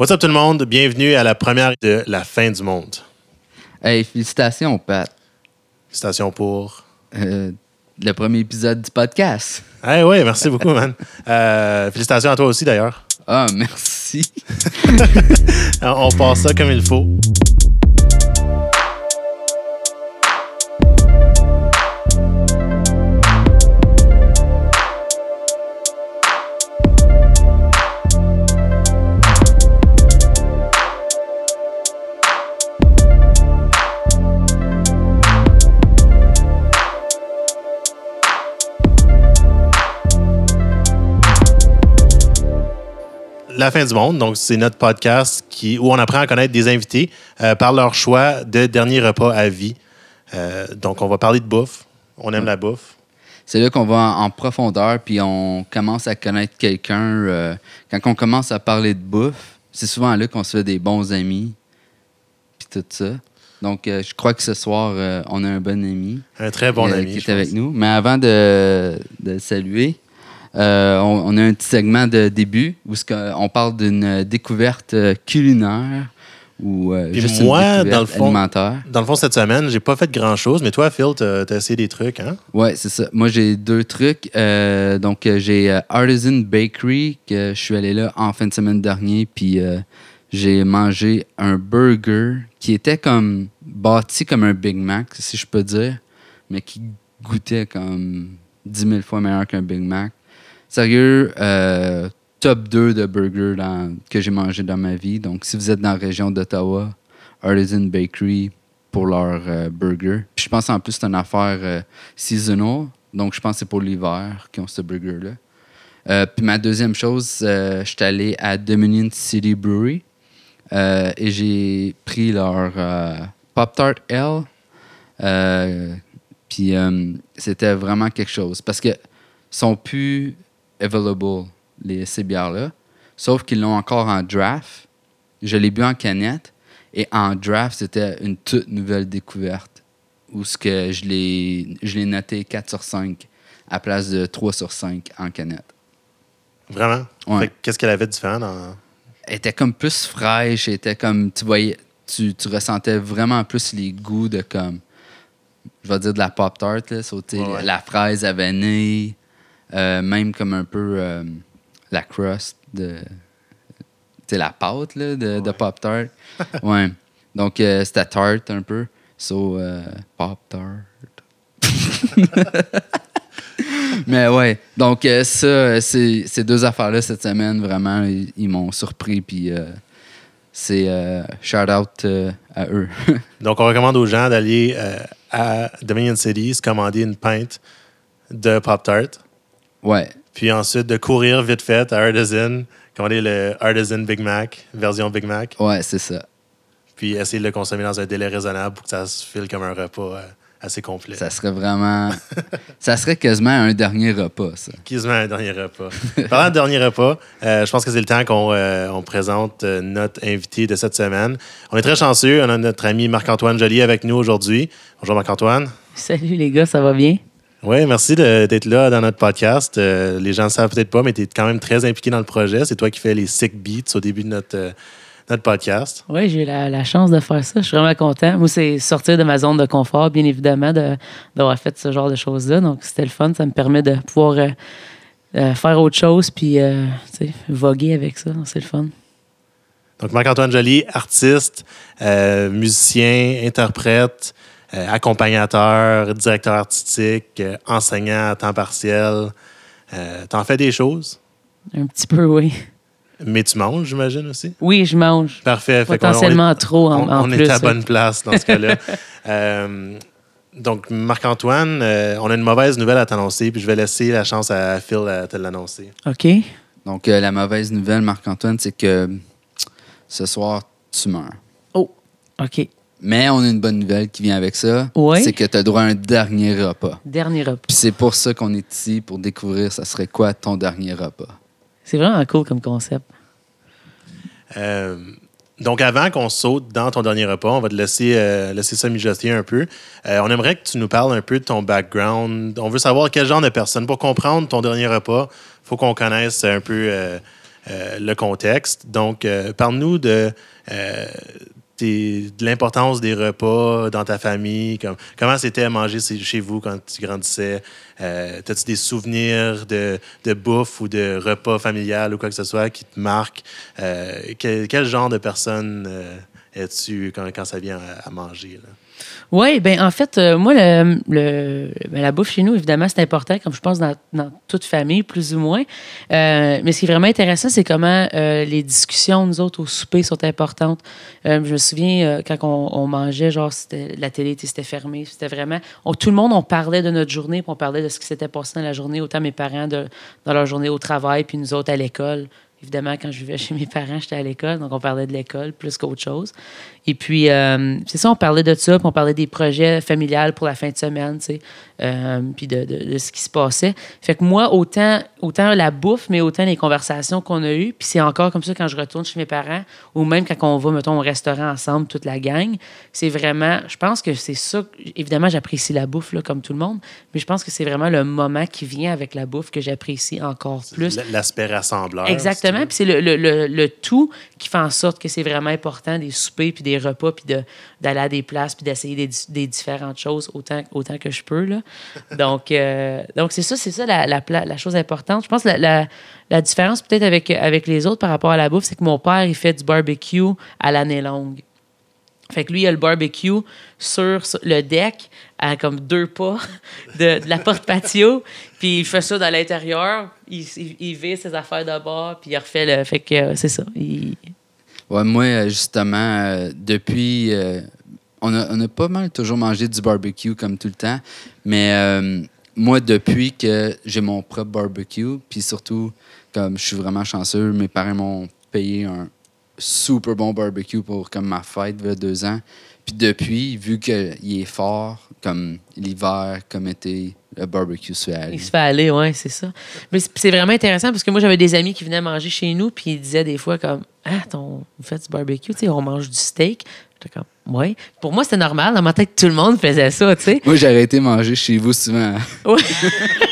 What's up tout le monde? Bienvenue à la première de La fin du monde. Hey, félicitations, Pat. Station pour? Euh, le premier épisode du podcast. Hey, oui, merci beaucoup, man. Euh, félicitations à toi aussi, d'ailleurs. Ah, merci. On passe ça comme il faut. La fin du monde, donc c'est notre podcast qui, où on apprend à connaître des invités euh, par leur choix de dernier repas à vie. Euh, donc on va parler de bouffe. On aime la bouffe. C'est là qu'on va en, profondeur, puis on commence à connaître quelqu'un. euh, quand on commence à parler de bouffe, c'est souvent là qu'on se fait des bons amis, puis tout ça. Donc, euh, je crois que ce soir, euh, on a un bon ami. Un très bon euh, ami. qui est avec pense. nous. Mais avant de, de le saluer, euh, on, on a un petit segment de début où on parle d'une découverte euh, culinaire ou euh, Puis juste moi, une dans le fond- alimentaire. Dans le fond, cette semaine, j'ai pas fait grand chose, mais toi, Phil, t'as as essayé des trucs, hein? Ouais, c'est ça. Moi, j'ai deux trucs. Euh, donc, j'ai Artisan Bakery, que je suis allé là en fin de semaine dernier, puis euh, j'ai mangé un burger qui était comme bâti comme un Big Mac, si je peux dire, mais qui goûtait comme 10 000 fois meilleur qu'un Big Mac. Sérieux, euh, top 2 de burgers que j'ai mangé dans ma vie. Donc, si vous êtes dans la région d'Ottawa, Artisan Bakery pour leur euh, burger. Puis je pense en plus c'est une affaire euh, seasonal. Donc, je pense que c'est pour l'hiver qu'ils ont ce burger-là. Euh, puis ma deuxième chose, euh, je suis allé à Dominion City Brewery et j'ai pris leur Pop-Tart L. Puis c'était vraiment quelque chose. Parce que sont plus available, les, ces bières-là. Sauf qu'ils l'ont encore en draft. Je l'ai bu en canette. Et en draft, c'était une toute nouvelle découverte. Où ce que je l'ai noté 4 sur 5 à place de 3 sur 5 en canette. Vraiment? Ouais. Qu'est-ce qu'elle avait de différent dans. Elle était comme plus fraîche, elle était comme tu voyais tu, tu ressentais vraiment plus les goûts de comme je vais dire de la pop tart là, sauter Ouais, ouais. la fraise à vanille, euh, même comme un peu euh, la crust de tu la pâte là, de, de Ouais. pop tart. ouais. Donc euh, c'était tart un peu. So euh, pop tart. Mais ouais, donc euh, ça, ces, deux affaires-là cette semaine, vraiment, ils, ils m'ont surpris. Puis euh, c'est euh, shout-out euh, à eux. Donc, on recommande aux gens d'aller à Dominion City, se commander une pinte de Pop-Tart, ouais, puis ensuite de courir vite fait à Artisan, commander le Artisan Big Mac, version Big Mac, ouais, c'est ça. puis essayer de le consommer dans un délai raisonnable pour que ça se file comme un repas euh, assez complet. Ça serait vraiment. ça serait quasiment un dernier repas, ça. Quasiment un dernier repas. Parlant de dernier repas, euh, je pense que c'est le temps qu'on euh, on présente euh, notre invité de cette semaine. On est très chanceux. On a notre ami Marc-Antoine Joly avec nous aujourd'hui. Bonjour Marc-Antoine. Salut les gars, ça va bien? Oui, merci de- d'être là dans notre podcast. Euh, les gens ne savent peut-être pas, mais tu es quand même très impliqué dans le projet. C'est toi qui fais les sick beats au début de notre, euh, notre podcast. Oui, j'ai eu la, la chance de faire ça. Je suis vraiment content. Moi, c'est sortir de ma zone de confort, bien évidemment, de- d'avoir fait ce genre de choses-là. Donc, c'était le fun. Ça me permet de pouvoir euh, faire autre chose puis voguer avec ça. C'est le fun. Donc, Marc-Antoine Joly, artiste, musicien, interprète, accompagnateur, directeur artistique, euh, enseignant à temps partiel. Euh, T'en fais des choses, Un petit peu, oui. mais tu manges, j'imagine aussi? Oui, je mange. Parfait. Potentiellement trop en, on, en on plus. est à oui. bonne place dans ce cas-là. Euh, donc, Marc-Antoine, euh, on a une mauvaise nouvelle à t'annoncer, puis je vais laisser la chance à Phil à te l'annoncer. OK. Donc, euh, la mauvaise nouvelle, Marc-Antoine, c'est que ce soir, tu meurs. Oh, OK. Mais on a une bonne nouvelle qui vient avec ça. Ouais. C'est que tu as droit à un dernier repas. Dernier repas. Puis c'est pour ça qu'on est ici, pour découvrir ça serait quoi ton dernier repas. C'est vraiment cool comme concept. Euh, donc, avant qu'on saute dans ton dernier repas, on va te laisser, euh, laisser ça mijoter un peu. Euh, on aimerait que tu nous parles un peu de ton background. On veut savoir quel genre de personne. Pour comprendre ton dernier repas, il faut qu'on connaisse un peu euh, euh, le contexte. Donc, parle-nous de, de l'importance des repas dans ta famille. Comme, comment c'était à manger chez vous quand tu grandissais? As-tu des souvenirs de, bouffe ou de repas familial ou quoi que ce soit qui te marquent? Quel, quel, genre de personne es-tu quand, ça vient à, manger? Oui, ben en fait, euh, moi, ben, la bouffe chez nous, évidemment, c'est important, comme je pense dans, toute famille, plus ou moins. Euh, mais ce qui est vraiment intéressant, c'est comment euh, les discussions, nous autres, au souper, sont importantes. je me souviens, quand on, mangeait, genre, la télé c'était fermé, c'était vraiment... tout le monde, on parlait de notre journée, puis on parlait de ce qui s'était passé dans la journée, autant mes parents dans leur journée au travail, puis nous autres à l'école. Évidemment, quand je vivais chez mes parents, j'étais à l'école, donc on parlait de l'école plus qu'autre chose. Et puis, euh, c'est ça, on parlait de ça, puis on parlait des projets familiales pour la fin de semaine, tu sais, euh, puis de, de, ce qui se passait. Fait que moi, autant, autant la bouffe, mais autant les conversations qu'on a eues, puis c'est encore comme ça quand je retourne chez mes parents, ou même quand on va, mettons, au restaurant ensemble, toute la gang, c'est vraiment, je pense que c'est ça, évidemment, j'apprécie la bouffe, là, comme tout le monde, mais je pense que c'est vraiment le moment qui vient avec la bouffe que j'apprécie encore plus. L'aspect rassembleur. Exactement, puis c'est le, le, le, le, tout qui fait en sorte que c'est vraiment important, des soupers, puis des repas, puis d'aller à des places, puis d'essayer des, des, différentes choses autant, autant que je peux. Là. Donc, euh, donc c'est ça, c'est ça la, la, la, chose importante. Je pense que la, la différence peut-être avec, avec les autres par rapport à la bouffe, c'est que mon père, il fait du barbecue à l'année longue. Fait que lui, il a le barbecue sur le deck, à comme deux pas de, la porte patio. Puis il fait ça dans l'intérieur. Il, il, vit ses affaires de bord, puis il refait le. Fait que euh, c'est ça. Ouais, moi, euh, justement, euh, depuis. Euh, on, a, on, a, pas mal toujours mangé du barbecue comme tout le temps. Mais moi, depuis que j'ai mon propre barbecue, puis surtout, comme je suis vraiment chanceux, mes parents m'ont payé un super bon barbecue pour comme ma fête il y a deux ans. Puis depuis, vu qu'il est fort, comme l'hiver, comme été, le barbecue se fait aller. Il se fait aller, oui, c'est ça. Mais c'est vraiment intéressant parce que moi, j'avais des amis qui venaient manger chez nous, puis ils disaient des fois comme Ah, ton, vous faites du barbecue, tu sais, on mange du steak. J'étais comme Oui. Pour moi, c'était normal. Dans ma tête, tout le monde faisait ça, tu sais. Moi, j'ai arrêté de manger chez vous souvent. Oui.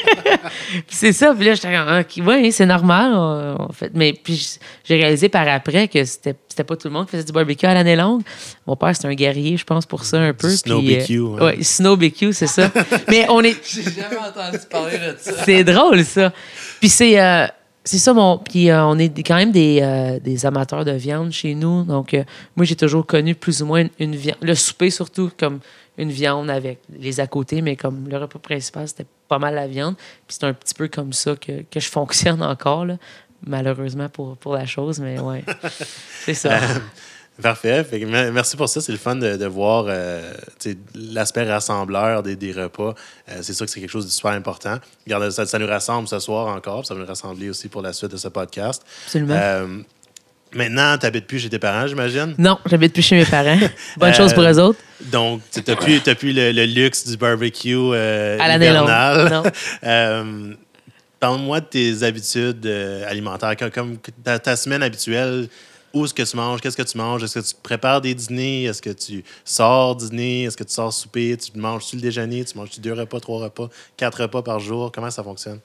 c'est ça. Puis là, j'étais comme, oui, c'est normal. En fait. Mais puis j'ai réalisé par après que c'était, c'était pas tout le monde qui faisait du barbecue à l'année longue. Mon père, c'est un guerrier, je pense, pour ça un peu. Snow barbecue. Euh, ouais. snow barbecue, c'est ça. Mais on est. J'ai jamais entendu parler de ça. c'est drôle, ça. Puis c'est. Euh, c'est ça, mon. Puis euh, on est quand même des, des, amateurs de viande chez nous. Donc, moi, j'ai toujours connu plus ou moins une viande. Le souper, surtout, comme une viande avec les à côté, mais comme le repas principal, c'était pas mal la viande. Puis c'est un petit peu comme ça que, que je fonctionne encore, là, malheureusement pour, pour la chose, mais ouais, c'est ça. Euh, parfait. merci pour ça. C'est le fun de, de voir euh, l'aspect rassembleur des, des repas. Euh, c'est sûr que c'est quelque chose de super important. Regarde, ça, ça, nous rassemble ce soir encore. Ça va nous rassembler aussi pour la suite de ce podcast. Absolument. Maintenant, tu n'habites plus chez tes parents, j'imagine? Non, j'habite plus chez mes parents. Bonne chose pour eux autres. Donc, tu n'as plus, plus le, luxe du barbecue euh, à hivernal. euh, Parle-moi de tes habitudes euh, alimentaires. Comme, ta, semaine habituelle, où est-ce que tu manges? Qu'est-ce que tu manges? Est-ce que tu prépares des dîners? Est-ce que tu sors dîner? Est-ce que tu sors souper? Tu manges-tu le déjeuner? Tu manges-tu deux repas, trois repas, quatre repas par jour? Comment ça fonctionne?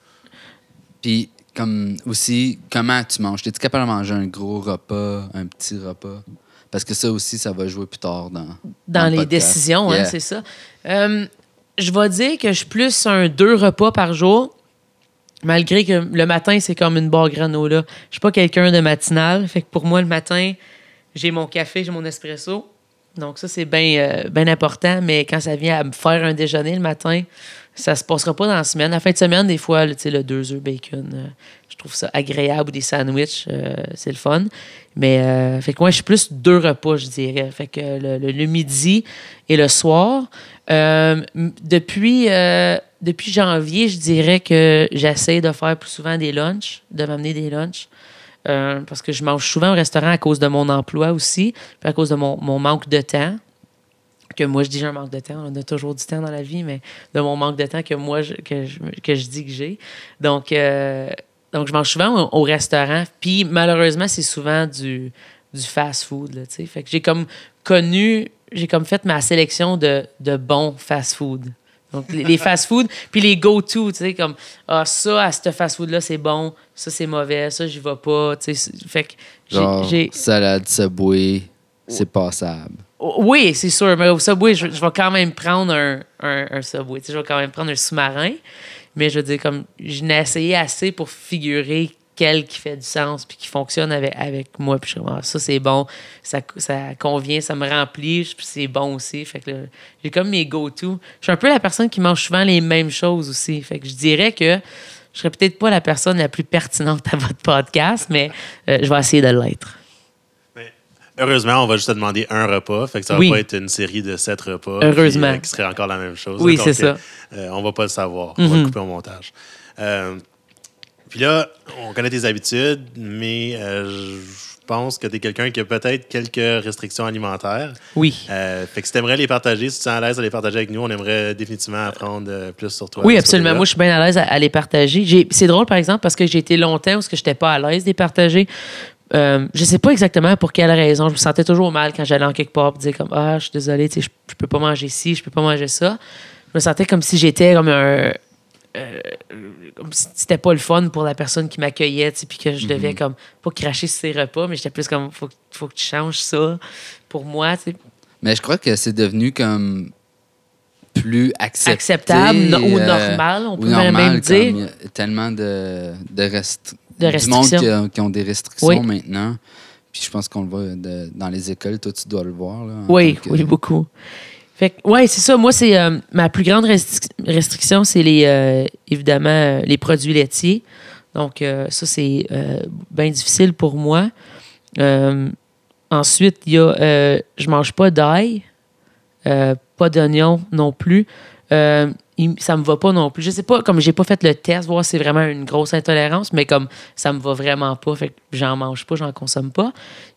Puis, comme aussi, comment tu manges? Es-tu capable de manger un gros repas, un petit repas? Parce que ça aussi, ça va jouer plus tard dans. Dans, les décisions, hein, c'est ça. Euh, je vais dire que je suis plus un deux repas par jour, malgré que le matin, c'est comme une barre granola. Je suis pas quelqu'un de matinal. Fait que pour moi, le matin, j'ai mon café, j'ai mon espresso. Donc, ça, c'est bien euh, important. Mais quand ça vient à me faire un déjeuner le matin, ça se passera pas dans la semaine. La fin de semaine, des fois, le, le deux œufs bacon, euh, je trouve ça agréable ou des sandwichs, euh, c'est le fun. Mais fait que moi, je suis plus deux repas, je dirais. Fait que le, midi et le soir. depuis, depuis janvier, je dirais que j'essaie de faire plus souvent des lunchs, de m'amener des lunchs. parce que je mange souvent au restaurant à cause de mon emploi aussi, puis à cause de mon, mon manque de temps que moi je dis j'ai un manque de temps. On a toujours du temps dans la vie, mais de mon manque de temps que moi je, que, je, que je dis que j'ai. Donc, euh, donc je mange souvent au, restaurant. Puis malheureusement, c'est souvent du, du fast-food. Fait que j'ai comme connu, j'ai comme fait ma sélection de, de bons fast-food. Donc, les, les fast-food, puis les go-to, tu sais, comme, ah, ça, à ce fast-food-là, c'est bon, ça, c'est mauvais, ça, j'y vais pas, tu sais. Fait que j'ai- salade Subway, c'est passable. Oui, c'est sûr. Mais au Subway, je, je vais quand même prendre un, un, un Subway. Tu sais, je vais quand même prendre un sous-marin. Mais je veux dire, comme je n'ai essayé assez pour figurer quel qui fait du sens puis qui fonctionne avec, avec moi. Puis je suis comme, ah, ça, c'est bon. Ça, ça convient, ça me remplit. Puis c'est bon aussi. Fait que j'ai comme mes go-to. Je suis un peu la personne qui mange souvent les mêmes choses aussi. Fait que je dirais que je serais peut-être pas la personne la plus pertinente à votre podcast, mais euh, je vais essayer de l'être. Heureusement, on va juste te demander un repas. Fait que ça va Oui. pas être une série de sept repas. Heureusement. puis, euh, qui serait encore la même chose. Oui, c'est ça. euh, on va pas le savoir. On va le couper au montage. Euh, puis là, on connaît tes habitudes, mais euh, je pense que tu es quelqu'un qui a peut-être quelques restrictions alimentaires. Oui. Euh, fait que si tu aimerais les partager, si tu es à l'aise de les partager avec nous, on aimerait définitivement apprendre euh, plus sur toi. Oui, absolument. Moi, je suis bien à l'aise à, à les partager. C'est drôle, par exemple, parce que j'ai été longtemps où je n'étais pas à l'aise de les partager. Euh, je sais pas exactement pour quelle raison. Je me sentais toujours mal quand j'allais en quelque part et dire comme Ah, je suis désolé, tu sais, je, je peux pas manger ci, je peux pas manger ça. Je me sentais comme si j'étais comme un. Euh, comme si c'était pas le fun pour la personne qui m'accueillait, puis que je devais comme pas cracher sur ses repas, mais j'étais plus comme faut, faut que tu changes ça pour moi, tu sais. Mais je crois que c'est devenu comme plus accepté, acceptable no- ou euh, normal, on pourrait normal, même comme dire. il y a tellement de, de, De du monde qui, ont des restrictions Oui. maintenant. Puis je pense qu'on le voit de- dans les écoles. Toi, tu dois le voir. Là, Oui, que- oui, beaucoup. Fait que, ouais, c'est ça. Moi, c'est euh, ma plus grande restri- restriction, c'est les euh, évidemment euh, les produits laitiers. Donc, ça, c'est bien difficile pour moi. Ensuite, il y a je mange pas d'ail, pas d'oignon non plus. Il- ça me va pas non plus. Je sais pas, comme j'ai pas fait le test, voir si c'est vraiment une grosse intolérance, mais comme ça me va vraiment pas, fait que j'en mange pas, j'en consomme pas.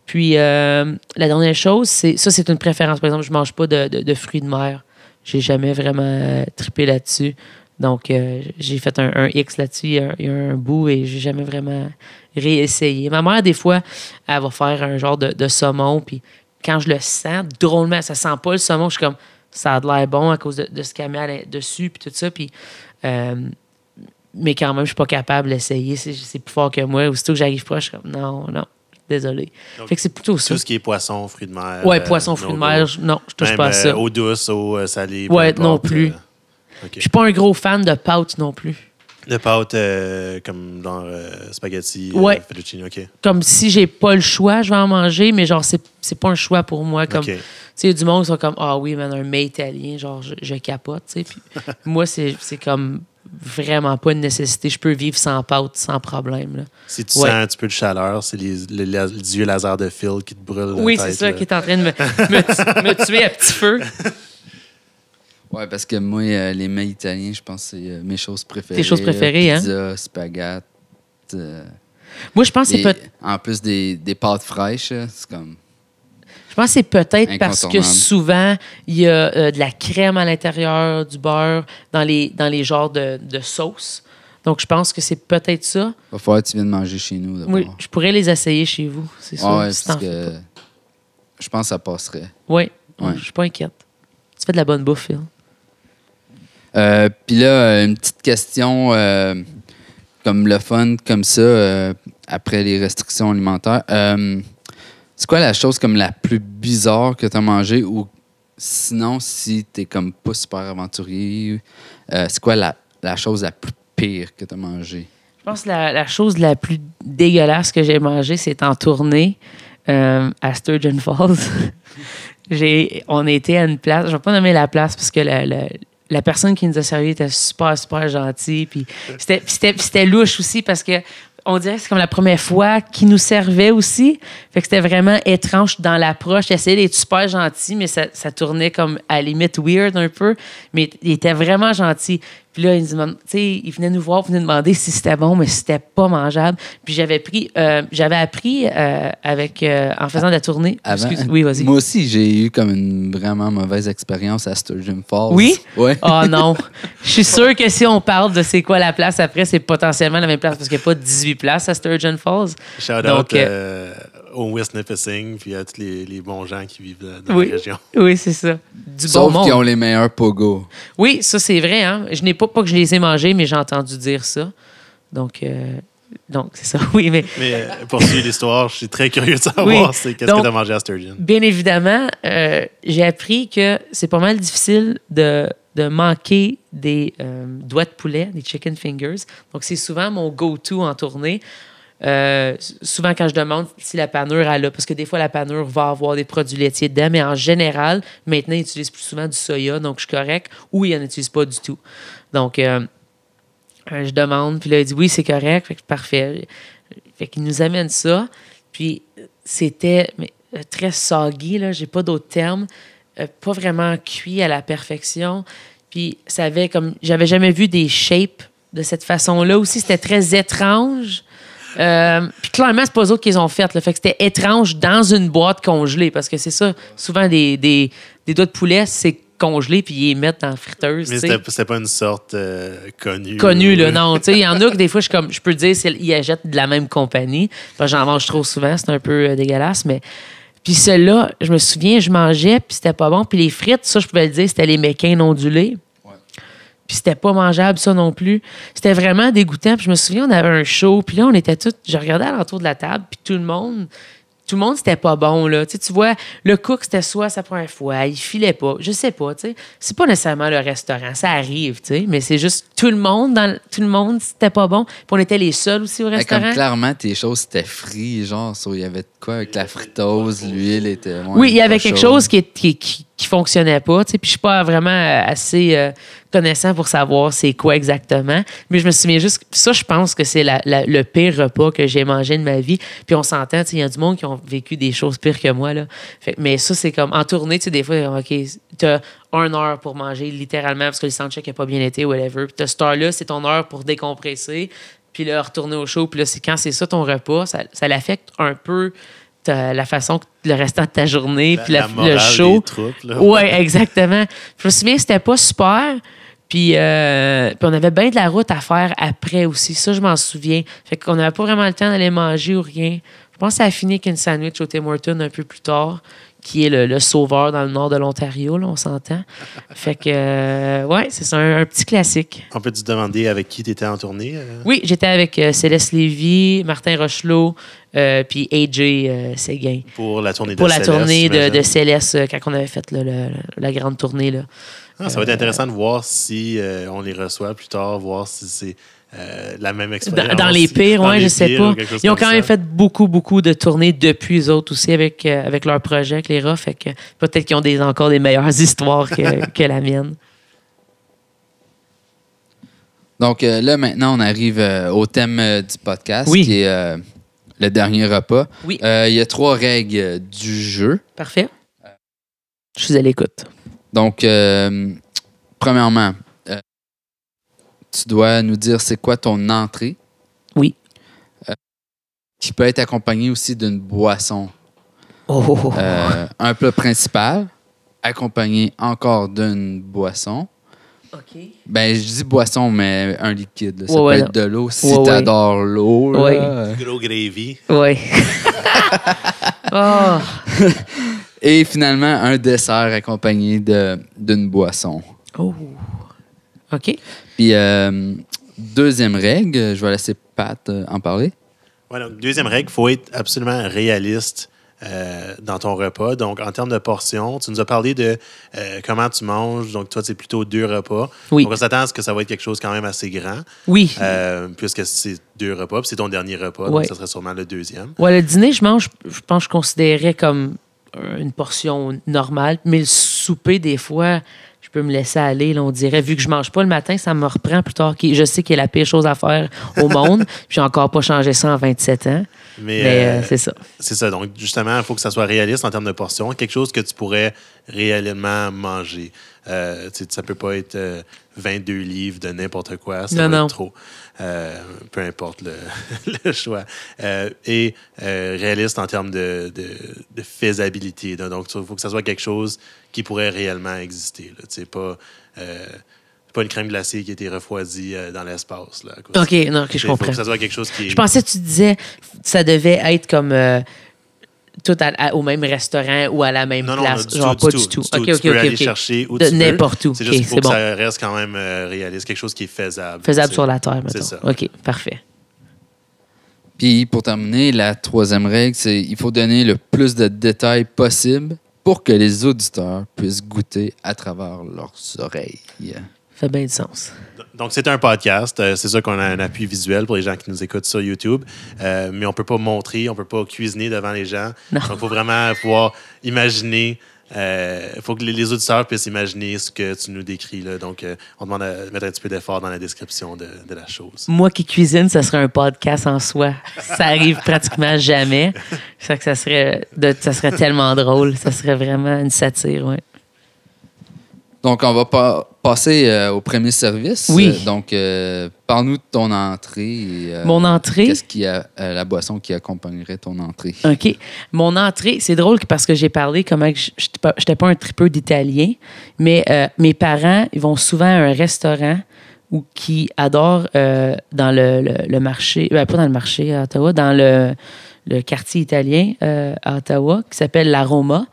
Puis euh, la dernière chose, c'est ça, c'est une préférence. Par exemple, je mange pas de, fruits de mer. J'ai jamais vraiment euh, trippé là-dessus. Donc, euh, j'ai fait un, X là-dessus il y a, un bout et j'ai jamais vraiment réessayé. Ma mère, des fois, elle va faire un genre de, saumon, puis quand je le sens, drôlement, ça sent pas le saumon, je suis comme, ça a de l'air bon à cause de, ce qu'elle met dessus, puis tout ça, puis... mais quand même, je suis pas capable d'essayer. C'est, c'est plus fort que moi. Aussitôt que j'arrive pas, je suis comme, non, non, désolé. Donc, fait que c'est plutôt ça. Tout ce qui est poisson, fruits de mer. Ouais, euh, poisson, fruits de mer, non, je touche Même, pas à euh, ça. eau douce, eau euh, salée. Ouais, importe, non plus. euh, OK. Je suis pas un gros fan de pâtes non plus. De pâtes euh, comme genre euh, spaghetti, euh, Ouais. fettuccine, OK. Comme si j'ai pas le choix, je vais en manger, mais genre, c'est, c'est pas un choix pour moi. Comme. Tu sais, du monde qui sont comme, ah oui, man, un mets italien, genre, je, je capote, tu sais. Puis moi, c'est, c'est comme vraiment pas une nécessité. Je peux vivre sans pâtes, sans problème. là. Si tu Ouais. sens un petit peu de chaleur, c'est les, les, les yeux laser de fil qui te brûlent. la Oui, tête, c'est ça là. qui est en train de me, me tu- me tuer à petit feu. Ouais, parce que moi, euh, les mets italiens, je pense que c'est euh, mes choses préférées. Tes choses préférées, hein? Pizza, spaghetti. euh, Moi, je pense que c'est peut en plus des, des pâtes fraîches, euh, c'est comme. Je pense que c'est peut-être parce que souvent, il y a euh, de la crème à l'intérieur, du beurre, dans les, dans les genres de, de sauces. Donc, je pense que c'est peut-être ça. Va falloir que tu viennes manger chez nous. Oui, je pourrais les essayer chez vous, c'est sûr. Ah ouais, si parce que je pense que ça passerait. pas. Oui, Ouais. je suis pas inquiète. Tu fais de la bonne bouffe, Phil. Euh, Puis là, euh, une petite question euh, comme le fun, comme ça, euh, après les restrictions alimentaires. C'est quoi la chose comme la plus bizarre que tu as mangé ou sinon, si tu es comme pas super aventurier, euh, c'est quoi la, la chose la plus pire que tu as mangé? Je pense que la, la chose la plus dégueulasse que j'ai mangée, c'est en tournée euh, à Sturgeon Falls. on était à une place, je ne vais pas nommer la place parce que la, la- personne qui nous a servi était super, super gentille. Puis c'était louche aussi parce que on dirait que c'est comme la première fois qu'il nous servait aussi. Fait que c'était vraiment étrange dans l'approche. Il essayait d'être super gentil, mais ça, ça tournait comme à la limite weird un peu. Mais il était vraiment gentil. Puis là, il, nous demande- tu sais, il venait nous voir, il venait demander si c'était bon, mais c'était pas mangeable. Puis j'avais pris, euh, j'avais appris euh, avec, euh, en faisant de la tournée. Avant- Excuse- oui, vas-y. Moi aussi, j'ai eu comme une vraiment mauvaise expérience à Sturgeon Falls. Oui? Ouais. Oh non. Je suis sûre que si on parle de c'est quoi la place après, c'est potentiellement la même place parce qu'il n'y a pas 18 places à Sturgeon Falls. Shout Donc, out au West Nipissing, puis à tous les, les bons gens qui vivent dans- Oui. la région. Oui, c'est ça. Du Sauf bon qu'ils ont les meilleurs pogos. Oui, ça, c'est vrai. Hein? Je n'ai pas, pas que je les ai mangés, mais j'ai entendu dire ça. Donc, euh, donc c'est ça. Oui, mais Mais euh, pour suivre l'histoire, je suis très curieux de savoir Oui. c'est qu'est-ce Donc- que tu as mangé à Sturgeon. bien évidemment, euh, j'ai appris que c'est pas mal difficile de, de manquer des euh, doigts de poulet, des chicken fingers. Donc, c'est souvent mon go-to en tournée. Euh, souvent, quand je demande si la panure elle a, parce que des fois, la panure va avoir des produits laitiers dedans, mais en général, maintenant, ils utilisent plus souvent du soya, donc je suis correct, ou ils n'en utilisent pas du tout. Donc, euh, euh, je demande, puis là, il dit oui, c'est correct, fait que parfait. Fait nous amène ça, puis c'était très soggy, là, j'ai pas d'autres termes, pas vraiment cuit à la perfection, puis ça avait comme, j'avais jamais vu des shapes de cette façon-là aussi, c'était très étrange. Euh, puis clairement, c'est pas eux autres qu'ils ont fait. Là. Fait que c'était étrange dans une boîte congelée. Parce que c'est ça, souvent des, des, des doigts de poulet, c'est congelé puis ils les mettent dans la friteuse. Mais c'était c'était pas une sorte euh, connue. Connu, là, non. Tu sais, il y en a que des fois, je, comme, je peux dire qu'ils achètent de la même compagnie. Parce que j'en mange trop souvent, c'est un peu euh, dégueulasse, mais. Puis ceux-là, je me souviens, je mangeais, puis c'était pas bon. Puis les frites, ça, je pouvais le dire, c'était les méquins ondulés. Puis c'était pas mangeable, ça non plus. C'était vraiment dégoûtant. Puis je me souviens, on avait un show. Puis là, on était tous... Je regardais à l'entour de la table, puis tout le monde... Tout le monde, c'était pas bon, là. Tu, sais, tu vois, le cook, c'était soit sa première fois, il filait pas. Je sais pas, tu sais. C'est pas nécessairement le restaurant. Ça arrive, tu sais. Mais c'est juste tout le monde, dans le- tout le monde, c'était pas bon. Puis on était les seuls aussi au Mais restaurant. comme clairement, tes choses c'était frit, genre, il y avait de quoi avec la fritose, l'huile était. ouais, Oui, il y avait quelque chose qui, qui, qui, qui fonctionnait pas. tu sais, Puis je suis pas vraiment euh, assez euh, connaissant pour savoir c'est quoi exactement. Mais je me souviens juste. Ça, je pense que c'est la- le pire repas que j'ai mangé de ma vie. Puis on s'entend, tu il y a du monde qui ont vécu des choses pires que moi. Là. Mais ça, c'est comme en tournée, tu sais, des fois, OK, tu as une heure pour manger littéralement parce que le soundcheck n'a pas bien été, whatever. Puis t'as cette heure-là, c'est ton heure pour décompresser. Puis là, retourner au show. Puis là, c'est quand c'est ça ton repas, ça, ça l'affecte un peu la façon que le restant de ta journée, puis la- le show. Oui, exactement. Je me souviens, c'était pas super. Puis, euh, puis on avait bien de la route à faire après aussi. Ça, je m'en souviens. Fait qu'on n'avait pas vraiment le temps d'aller manger ou rien. Je pense que ça a fini avec une sandwich au Tim Hortons un peu plus tard, qui est le, le sauveur dans le nord de l'Ontario, là, on s'entend. Fait que, euh, ouais, c'est un, un petit classique. On peut te demander avec qui tu étais en tournée? euh? Oui, j'étais avec Céleste Lévy, Martin Rochelot, euh, puis AJ euh, Séguin Pour la tournée de pour la Céleste, tournée de, Céleste euh, quand on avait fait là, le- la grande tournée. Là. Ah, ça va être intéressant de voir si euh, on les reçoit plus tard, voir si c'est euh, la même expérience. Dans, dans les pires, les je sais pires pas. Ils ont quand même ça. fait beaucoup, beaucoup de tournées depuis eux autres aussi avec, euh, avec leur projet, avec les rats. Fait que peut-être qu'ils ont des, encore des meilleures histoires que, que la mienne. Donc euh, là, maintenant, on arrive euh, au thème euh, du podcast, Oui. qui est euh, le dernier repas. Oui. Euh, Il y a trois règles du jeu. Parfait. Je suis à l'écoute. Donc, euh, premièrement, euh, tu dois nous dire c'est quoi ton entrée. Oui. Qui peut être accompagnée aussi d'une boisson. Oh, oh, oh. Euh, un plat principal, accompagné encore d'une boisson. OK. Ben, je dis boisson, mais un liquide. là. Ça Ouais, peut ouais, être de l'eau. Si Ouais, ouais. t'adores l'eau, là, Ouais. Gros gravy. Oui. oh, Et finalement, un dessert accompagné de- d'une boisson. oh. OK. Puis, euh, deuxième règle, je vais laisser Pat euh, en parler. Ouais, donc, deuxième règle, il faut être absolument réaliste euh, dans ton repas. Donc, en termes de portions, tu nous as parlé de euh, comment tu manges. Donc, toi, c'est plutôt deux repas. Oui. Donc, on s'attend à ce que ça va être quelque chose quand même assez grand, Oui. euh, puisque c'est deux repas, puis c'est ton dernier repas, Ouais. donc ça serait sûrement le deuxième. Ouais, le dîner, je mange, je pense que je considérais comme une portion normale. Mais le souper, des fois, peux me laisser aller. là, on dirait, vu que je mange pas le matin, ça me reprend plus tard. qui- Je sais qu'il y a la pire chose à faire au monde. puis j'ai encore pas changé ça en 27 ans. Mais, Mais euh, euh, c'est ça. c'est ça. Donc, justement, il faut que ça soit réaliste en termes de portions. Quelque chose que tu pourrais réellement manger. Euh, ça peut pas être euh, 22 livres de n'importe quoi. Ça Non, va non. être trop. Euh, peu importe le, le choix. Euh, et euh, réaliste en termes de, de, de faisabilité. Donc, il faut que ça soit quelque chose qui pourrait réellement exister. Sais, pas, pas une crème glacée qui a été refroidie euh, dans l'espace. là, OK, non, je faut comprends. que ça soit quelque chose qui est... Je pensais que tu disais ça devait être comme euh, tout à- à- au même restaurant ou à la même Non, non, place. du genre, tout, pas du tout. tout. du OK, tout. OK, tu peux OK. aller chercher où De tu veux. n'importe où. C'est OK, juste c'est que bon. ça reste quand même euh, réaliste, quelque chose qui est faisable. Faisable sur la terre, C'est ça. OK, parfait. Puis pour terminer, la troisième règle, c'est il faut donner le plus de détails possible pour que les auditeurs puissent goûter à travers leurs oreilles. Fait bien du sens. Donc, c'est un podcast. Euh, c'est sûr qu'on a un appui visuel pour les gens qui nous écoutent sur YouTube. Euh, mais on ne peut pas montrer, on ne peut pas cuisiner devant les gens. Non. Donc, il faut vraiment pouvoir imaginer. Il faut que les, les auditeurs puissent imaginer ce que tu nous décris. Là. Donc, euh, on demande à mettre un petit peu d'effort dans la description de, de la chose. Moi qui cuisine, ça serait un podcast en soi. Ça arrive pratiquement jamais. Ça que ça serait, de- ça serait tellement drôle. Ça serait vraiment une satire, ouais. Donc, on va pa- passer euh, au premier service. Oui. Euh, donc, euh, parle-nous de ton entrée. et, euh, Mon entrée? Qu'est-ce qui a la boisson qui accompagnerait ton entrée? OK. Mon entrée, c'est drôle parce que j'ai parlé comment je n'étais pas, un tripeux d'italien, mais mes parents, ils vont souvent à un restaurant ou qui adorent dans le, le- le marché, pas dans le marché à Ottawa, dans le, le quartier italien à Ottawa, qui s'appelle l'Aroma.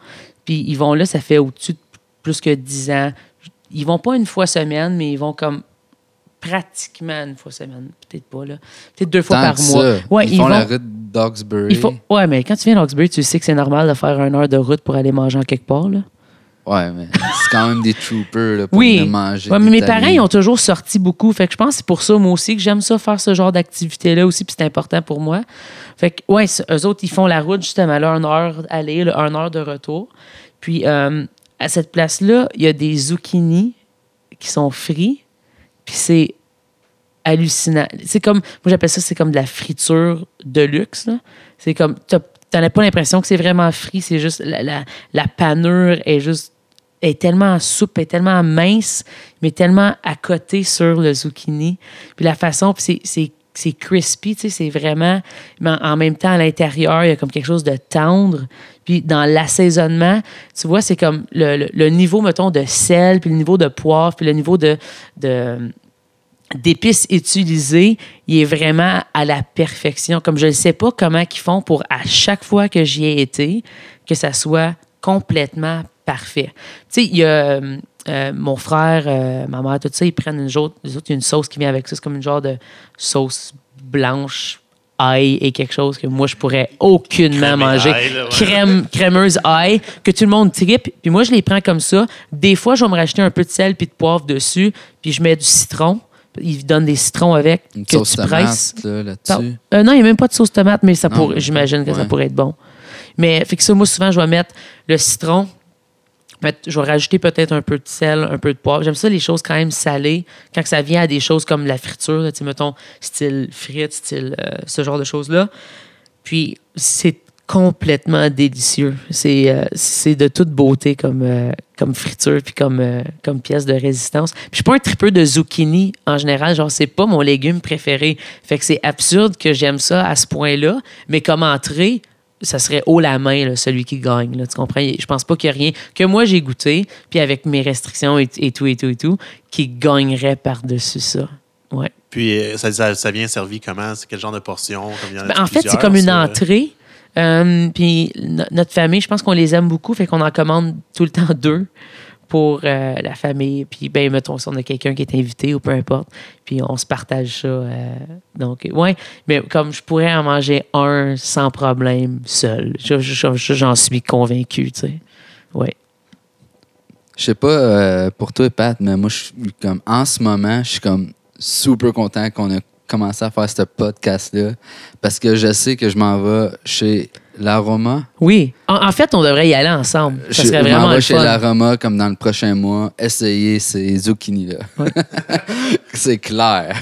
Puis ils vont là, ça fait au-dessus de plus que 10 ans. Ils vont pas une fois semaine, mais ils vont comme pratiquement une fois semaine. Peut-être pas, là. Peut-être deux fois Tant par mois. ça, Ouais, ils, font la route d'Oxbury. faut... Ouais, mais quand tu viens à Roxbury, tu sais que c'est normal de faire une heure de route pour aller manger en quelque part. Là. Ouais, mais c'est quand même des troopers là, pour Oui. venir manger. Ouais, mais mes parents, ils ont toujours sorti beaucoup. Fait que je pense que c'est pour ça, moi aussi, que j'aime ça, faire ce genre d'activité-là aussi, puis c'est important pour moi. Fait que, ouais, eux autres, ils font la route justement, là, une heure aller, là, une heure de retour. Puis, euh, à cette place-là, il y a des zucchini qui sont frits, puis c'est hallucinant. C'est comme, moi j'appelle ça, c'est comme de la friture de luxe. C'est comme, t'en as pas l'impression que c'est vraiment frit, c'est juste, la, la, la panure est juste, est tellement souple, est tellement mince, mais tellement à côté sur le zucchini. Puis la façon, puis c'est, c'est, crispy, tu sais, c'est vraiment, mais en, en même temps, à l'intérieur, il y a comme quelque chose de tendre. Puis dans l'assaisonnement, tu vois, c'est comme le, niveau, mettons, de sel, puis le niveau de poivre, puis le niveau de, d'épices utilisées, il est vraiment à la perfection. Comme je ne sais pas comment ils font pour à chaque fois que j'y ai été, que ça soit complètement parfait. Tu sais, il y a euh, mon frère, euh, ma mère, tout ça, ils prennent une autres, une sauce qui vient avec ça. C'est comme une genre de sauce blanche, ail et quelque chose que moi, je pourrais aucunement Crème manger. ail, là, ouais. Crème, crémeuse ail, que tout le monde tripe. Puis moi, je les prends comme ça. Des fois, je vais me racheter un peu de sel puis de poivre dessus, puis je mets du citron. Ils donnent des citrons avec Une que sauce tu tomate presses. là, là-dessus. Euh, non, il n'y a même pas de sauce tomate, mais ça pourrait- j'imagine que ça pourrait être bon. Mais fait que ça, moi, souvent, je vais mettre le citron. Je vais rajouter peut-être un peu de sel, un peu de poivre. J'aime ça, les choses quand même salées. Quand ça vient à des choses comme la friture, tu mettons, style frites, style euh, ce genre de choses-là. Puis, c'est complètement délicieux. C'est euh, de toute beauté comme, euh, comme friture puis comme, comme pièce de résistance. Puis je suis pas un tripeux de zucchini en général. Genre, c'est pas mon légume préféré. Fait que c'est absurde que j'aime ça à ce point-là. Mais comme entrée, ça serait haut la main, là, celui qui gagne. Là, tu comprends? Je pense pas qu'il y a rien que moi j'ai goûté, puis avec mes restrictions et, et tout, et tout, et tout, qui gagnerait par-dessus ça. Ouais. Puis, euh, ça, ça, ça vient servi comment? C'est quel genre de portion? En, Ben, en fait, c'est comme une entrée. Euh, puis no- notre famille, je pense qu'on les aime beaucoup, fait qu'on en commande tout le temps deux pour euh, la famille. Puis, ben, mettons, si on a quelqu'un qui est invité ou peu importe, puis on se partage ça. euh, donc, ouais. Mais comme je pourrais en manger un sans problème seul, Je- je- j'en suis convaincu, tu sais. Ouais. Je sais pas euh, pour toi, Pat, mais moi, je suis comme en ce moment, je suis comme super content qu'on a commencé à faire ce podcast-là parce que je sais que je m'en vais chez l'Aroma? Oui. En, en fait, on devrait y aller ensemble. Ça Je, serait je m'en vraiment vais le chez l'Aroma comme dans le prochain mois, essayer ces zucchini-là. C'est clair.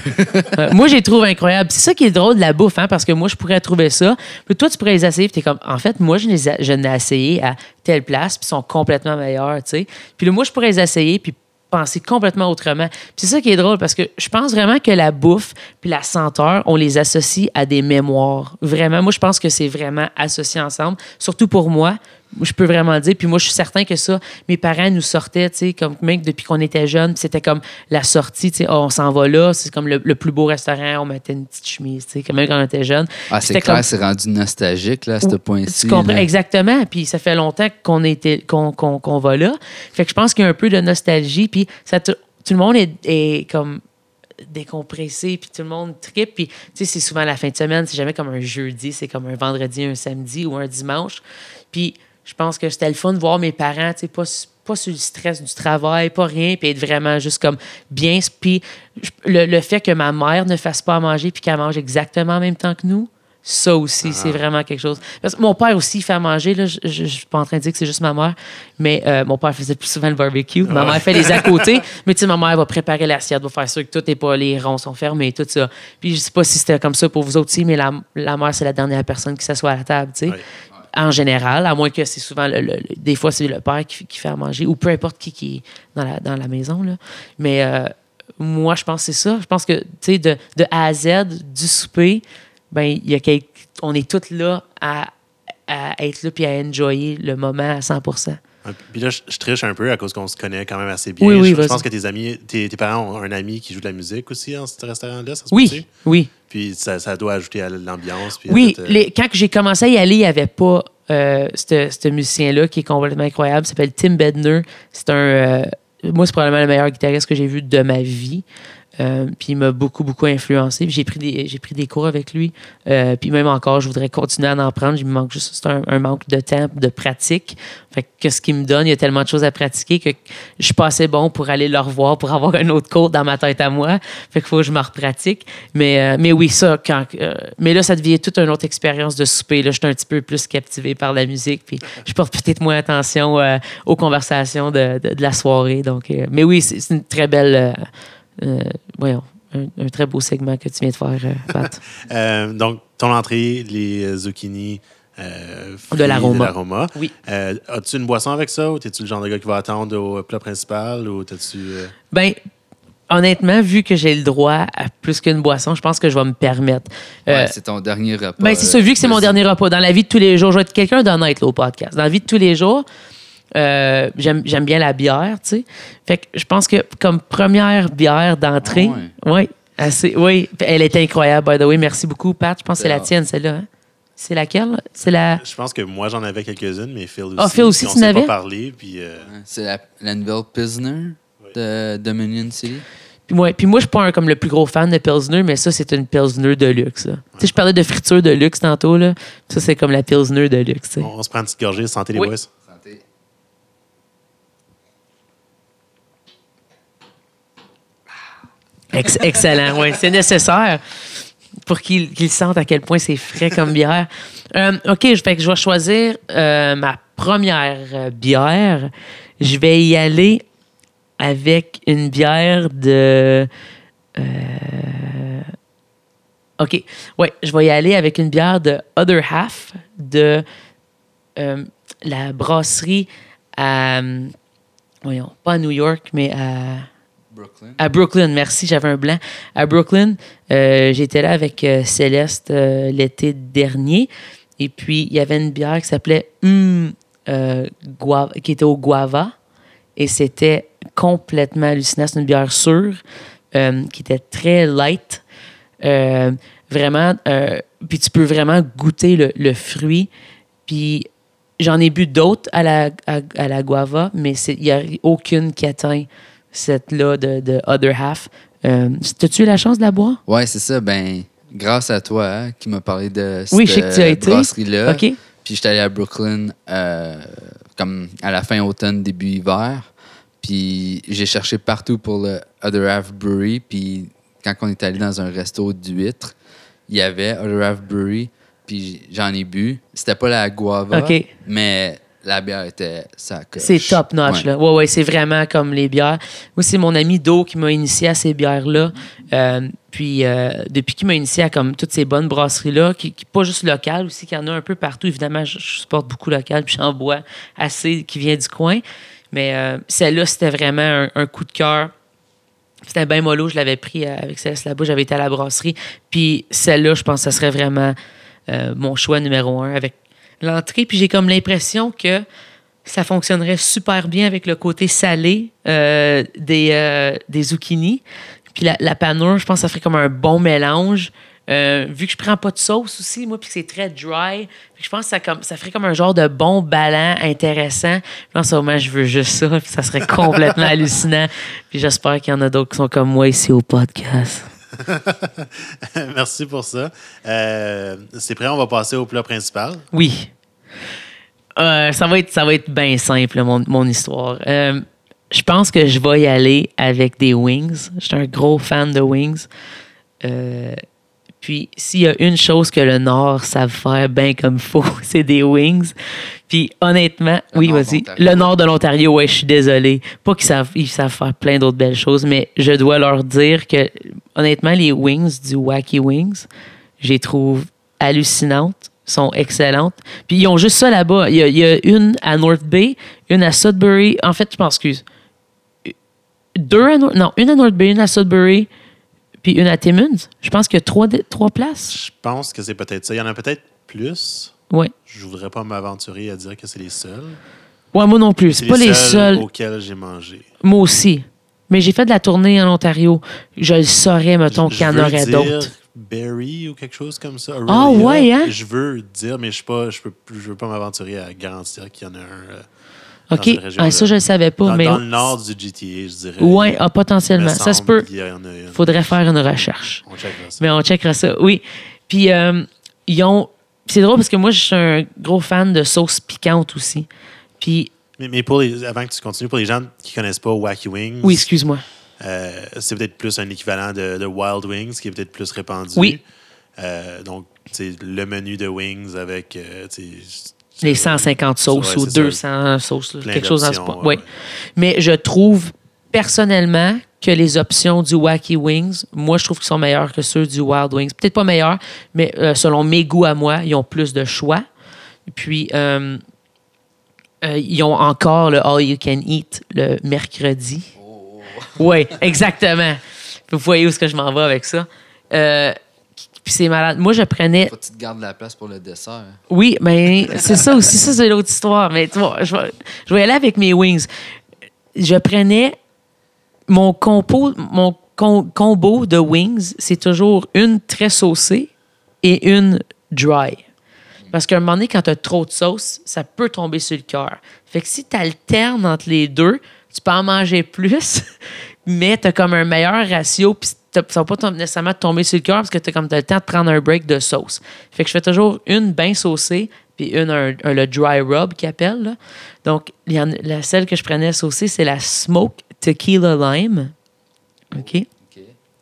Euh, moi, j'ai trouvé incroyable. C'est ça qui est drôle de la bouffe, hein, parce que moi, je pourrais trouver ça. Puis toi, tu pourrais les essayer, puis t'es comme, en fait, moi, je les ai, je essayé à telle place, puis ils sont complètement meilleurs, tu sais. Puis là, moi, je pourrais les essayer, puis penser complètement autrement. C'est ça qui est drôle, parce que je pense vraiment que la bouffe puis la senteur, on les associe à des mémoires. Vraiment, moi, je pense que c'est vraiment associé ensemble. Surtout pour moi, je peux vraiment le dire. Puis moi, je suis certain que ça, mes parents nous sortaient, tu sais, comme même depuis qu'on était jeunes, puis c'était comme la sortie, tu sais, oh, on s'en va là, c'est comme le, le plus beau restaurant, on mettait une petite chemise, tu sais, comme même quand on était jeunes. Ah, c'est clair, comme- c'est rendu nostalgique, là, à ce point-ci. Tu comprends là. exactement. Puis ça fait longtemps qu'on était qu'on va là. Fait que je pense qu'il y a un peu de nostalgie. Puis ça te- tout le monde est, est comme décompressé, puis tout le monde tripe. Puis tu sais, c'est souvent la fin de semaine. C'est jamais comme un jeudi. C'est comme un vendredi, un samedi ou un dimanche. Puis je pense que c'était le fun de voir mes parents, tu sais, pas pas sur le stress du travail, pas rien, puis être vraiment juste comme bien. Puis le, le fait que ma mère ne fasse pas à manger puis qu'elle mange exactement en même temps que nous, ça aussi, c'est vraiment quelque chose. Parce que mon père aussi il fait à manger, là, je je suis pas en train de dire que c'est juste ma mère, mais euh, mon père faisait plus souvent le barbecue. Ma mère fait les à côté, mais tu sais, ma mère va préparer l'assiette, va faire sûr que tout est pas, les ronds sont fermés, tout ça. Puis je sais pas si c'était comme ça pour vous autres aussi, mais la, la mère, c'est la dernière personne qui s'assoit à la table, tu sais. En général, à moins que c'est souvent, le, le- des fois, c'est le père qui, qui fait à manger, ou peu importe qui, qui est dans la, dans la maison. Là. Mais euh, moi, je pense que c'est ça. Je pense que, tu sais, de, de A à Z, du souper, ben, y a on est tous là à, à être là puis à enjoyer le moment à 100 Puis là, je, je triche un peu à cause qu'on se connaît quand même assez bien. Oui, oui, je, pense que tes amis, tes, tes parents ont un ami qui joue de la musique aussi dans ce restaurant-là, ça se Oui, oui. Puis ça, ça doit ajouter à l'ambiance. puis à Oui, tout, euh, les- quand j'ai commencé à y aller, il n'y avait pas euh, ce ce musicien-là qui est complètement incroyable. Il s'appelle Tim Bedner. C'est un. euh, moi, c'est probablement le meilleur guitariste que j'ai vu de ma vie. Euh, puis il m'a beaucoup, beaucoup influencé. J'ai pris des, j'ai pris des cours avec lui. Euh, puis même encore, je voudrais continuer à en prendre. Il me manque juste un, manque de temps, de pratique. Fait que ce qu'il me donne, il y a tellement de choses à pratiquer que je suis pas assez bon pour aller le revoir, pour avoir un autre cours dans ma tête à moi. Fait qu'il faut que je me repratique. Mais, euh, mais oui, ça, quand. mais là, ça devient toute une autre expérience de souper. Là, je suis un petit peu plus captivé par la musique. Puis je porte peut-être moins attention aux conversations de, de- de la soirée. Donc, mais oui, c'est une très belle. Euh, voyons, un, un très beau segment que tu viens de faire, euh, Pat. euh, donc, ton entrée, les zucchini. Euh, fruits De l'aroma. Oui. Euh, As-tu une boisson avec ça ou t'es-tu le genre de gars qui va attendre au plat principal ou t'as-tu. euh, Ben, honnêtement, vu que j'ai le droit à plus qu'une boisson, je pense que je vais me permettre. Euh, Ouais, c'est ton dernier repas. Ben, c'est ça, vu que c'est mon dernier repas. Dans la vie de tous les jours, je vais être quelqu'un d'honnête au podcast. Dans la vie de tous les jours, euh, j'aime j'aime bien la bière, tu sais. Fait que je pense que comme première bière d'entrée, Ah ouais, assez, oui, elle est incroyable, by the way. Merci beaucoup, Pat. Je pense que c'est la Ah. tienne, celle-là. hein? C'est laquelle? C'est la... Je pense que moi, j'en avais quelques-unes, mais Phil aussi. Ah, Phil aussi, tu s'est n'avais? pas parlé, puis. euh, C'est la, la nouvelle Pilsner de Dominion City. Puis moi, puis moi je suis pas un, comme le plus gros fan de Pilsner, mais ça, c'est une Pilsner de luxe. Tu sais, je parlais de friture de luxe tantôt. Là. Ça, c'est comme la Pilsner de luxe. on, on se prend une petite gorgée, santé les Oui. boys. Santé. Ex- excellent, oui. C'est nécessaire pour qu'ils sentent à quel point c'est frais comme bière. Euh, OK, je, vais choisir euh, ma première euh, bière. Je vais y aller avec une bière de... OK. Ouais, je vais y aller avec une bière de Other Half de la brasserie à... Voyons, pas New York, mais à... Brooklyn. À Brooklyn, merci, j'avais un blanc. À Brooklyn, euh, j'étais là avec euh, Céleste euh, l'été dernier. Et puis, il y avait une bière qui s'appelait euh, Guava- qui était au guava. Et c'était complètement hallucinant. C'est une bière sûre, qui était très light. Vraiment, puis tu peux vraiment goûter le, fruit. Puis j'en ai bu d'autres à la, à, à la guava, mais il n'y a aucune qui atteint cette-là de, de Other Half. Euh, T'as-tu eu la chance de la boire? Ouais, c'est ça. Ben, grâce à toi hein, qui m'a parlé de cette Oui, je sais que tu as été. brasserie-là. OK. Puis j'étais allé à Brooklyn euh, comme à la fin automne, début hiver. Puis j'ai cherché partout pour le Other Half Brewery. Puis quand on est allé dans un resto d'huîtres, il y avait Other Half Brewery. Puis j'en ai bu. C'était pas la guava, OK. mais la bière était ça. C'est top notch, là. Ouais, ouais, c'est vraiment comme les bières. Moi, c'est mon ami Do qui m'a initié à ces bières-là. Euh, puis, euh, depuis qu'il m'a initié à comme toutes ces bonnes brasseries-là, qui, qui pas juste locales aussi, qu'il y en a un peu partout. Évidemment, je, je supporte beaucoup local, puis j'en bois assez qui vient du coin. Mais euh, celle-là, c'était vraiment un, un coup de cœur. C'était bien mollo, je l'avais pris avec Céleste là-bas, j'avais été à la brasserie. Puis celle-là, je pense que ça serait vraiment mon choix numéro un avec l'entrée, puis j'ai comme l'impression que ça fonctionnerait super bien avec le côté salé euh, des, euh, zucchini. Puis la, la panure, je pense que ça ferait comme un bon mélange. Euh, vu que je prends pas de sauce aussi, moi, puis c'est très dry, je pense que ça, comme, ferait comme un genre de bon ballon intéressant. Pense au moins je veux juste ça, puis ça serait complètement hallucinant. Puis j'espère qu'il y en a d'autres qui sont comme moi ici au podcast. Merci pour ça. Euh, c'est prêt, on va passer au plat principal? Oui. Euh, ça va être, être bien simple, mon, mon histoire. Euh, je pense que je vais y aller avec des wings. Je suis un gros fan de wings. Puis, s'il y a une chose que le Nord savent faire bien comme faut, c'est des wings. Puis, honnêtement, Le oui, vas-y. Le Nord de l'Ontario, ouais, je suis désolé. Pas qu'ils savent, ils savent faire plein d'autres belles choses, mais je dois leur dire que, honnêtement, les wings du Wacky Wings, je les trouve hallucinantes, sont excellentes. Puis, ils ont juste ça là-bas. Il y, a, il y a une à North Bay, une à Sudbury. En fait, je m'en excuse. Deux à North, non, une à North Bay, une à Sudbury, puis une à Timmins? Je pense qu'il y a trois, trois places. Je pense que c'est peut-être ça. Il y en a peut-être plus. Ouais. Je voudrais pas m'aventurer à dire que c'est les seuls. Ouais, moi non plus. C'est pas les seuls. auxquels j'ai mangé. Moi aussi. Mais j'ai fait de la tournée en Ontario. Je le saurais, mettons, qu'il y en aurait d'autres. Berry ou quelque chose comme ça. Ah, Aurelia. ouais, hein? Je veux dire, mais je ne peux, je veux pas m'aventurer à garantir qu'il y en a un. Euh, OK. Ah, ça, je le savais pas. dans, mais dans le nord du GTA, je dirais. Ouais, ah, potentiellement. Il me Ça se peut. une. faudrait faire une recherche. On checkera ça. Mais on checkera ça. Oui. Puis, euh, ils ont. C'est drôle parce que moi, je suis un gros fan de sauce piquante aussi. Puis, Mais, mais pour les, avant que tu continues, pour les gens qui connaissent pas Wacky Wings, oui, excuse-moi. euh, c'est peut-être plus un équivalent de, de Wild Wings qui est peut-être plus répandu. Oui. Euh, donc, c'est le menu de Wings avec. Les 150 sauces Ouais, ou c'est ça. 200 sauces, quelque chose dans ce point. ouais, Oui. Mais je trouve personnellement que les options du Wacky Wings, moi, je trouve qu'ils sont meilleurs que ceux du Wild Wings. Peut-être pas meilleurs, mais euh, selon mes goûts à moi, ils ont plus de choix. Puis, euh, euh, ils ont encore le All You Can Eat le mercredi. Oui, exactement. Vous voyez où est-ce que je m'en vais avec ça. Puis c'est malade. Moi, je prenais Faut que tu te gardes la place pour le dessert. oui, mais c'est ça aussi, ça c'est l'autre histoire. Mais tu vois, je vais, je vais aller avec mes wings. Je prenais mon compo, mon com- combo de wings, c'est toujours une très saucée et une dry. Parce qu'à un moment donné, quand tu as trop de sauce, ça peut tomber sur le cœur. Fait que si tu alternes entre les deux, tu peux en manger plus, mais tu as comme un meilleur ratio, puis t'as- ça va pas nécessairement tomber sur le cœur parce que tu as comme t'as le temps de prendre un break de sauce. Fait que je fais toujours une bien saucée, puis une, un, le dry rub qu'ils appellent. là. Donc, la celle que je prenais saucée, c'est la Smoke Tequila Lime. OK?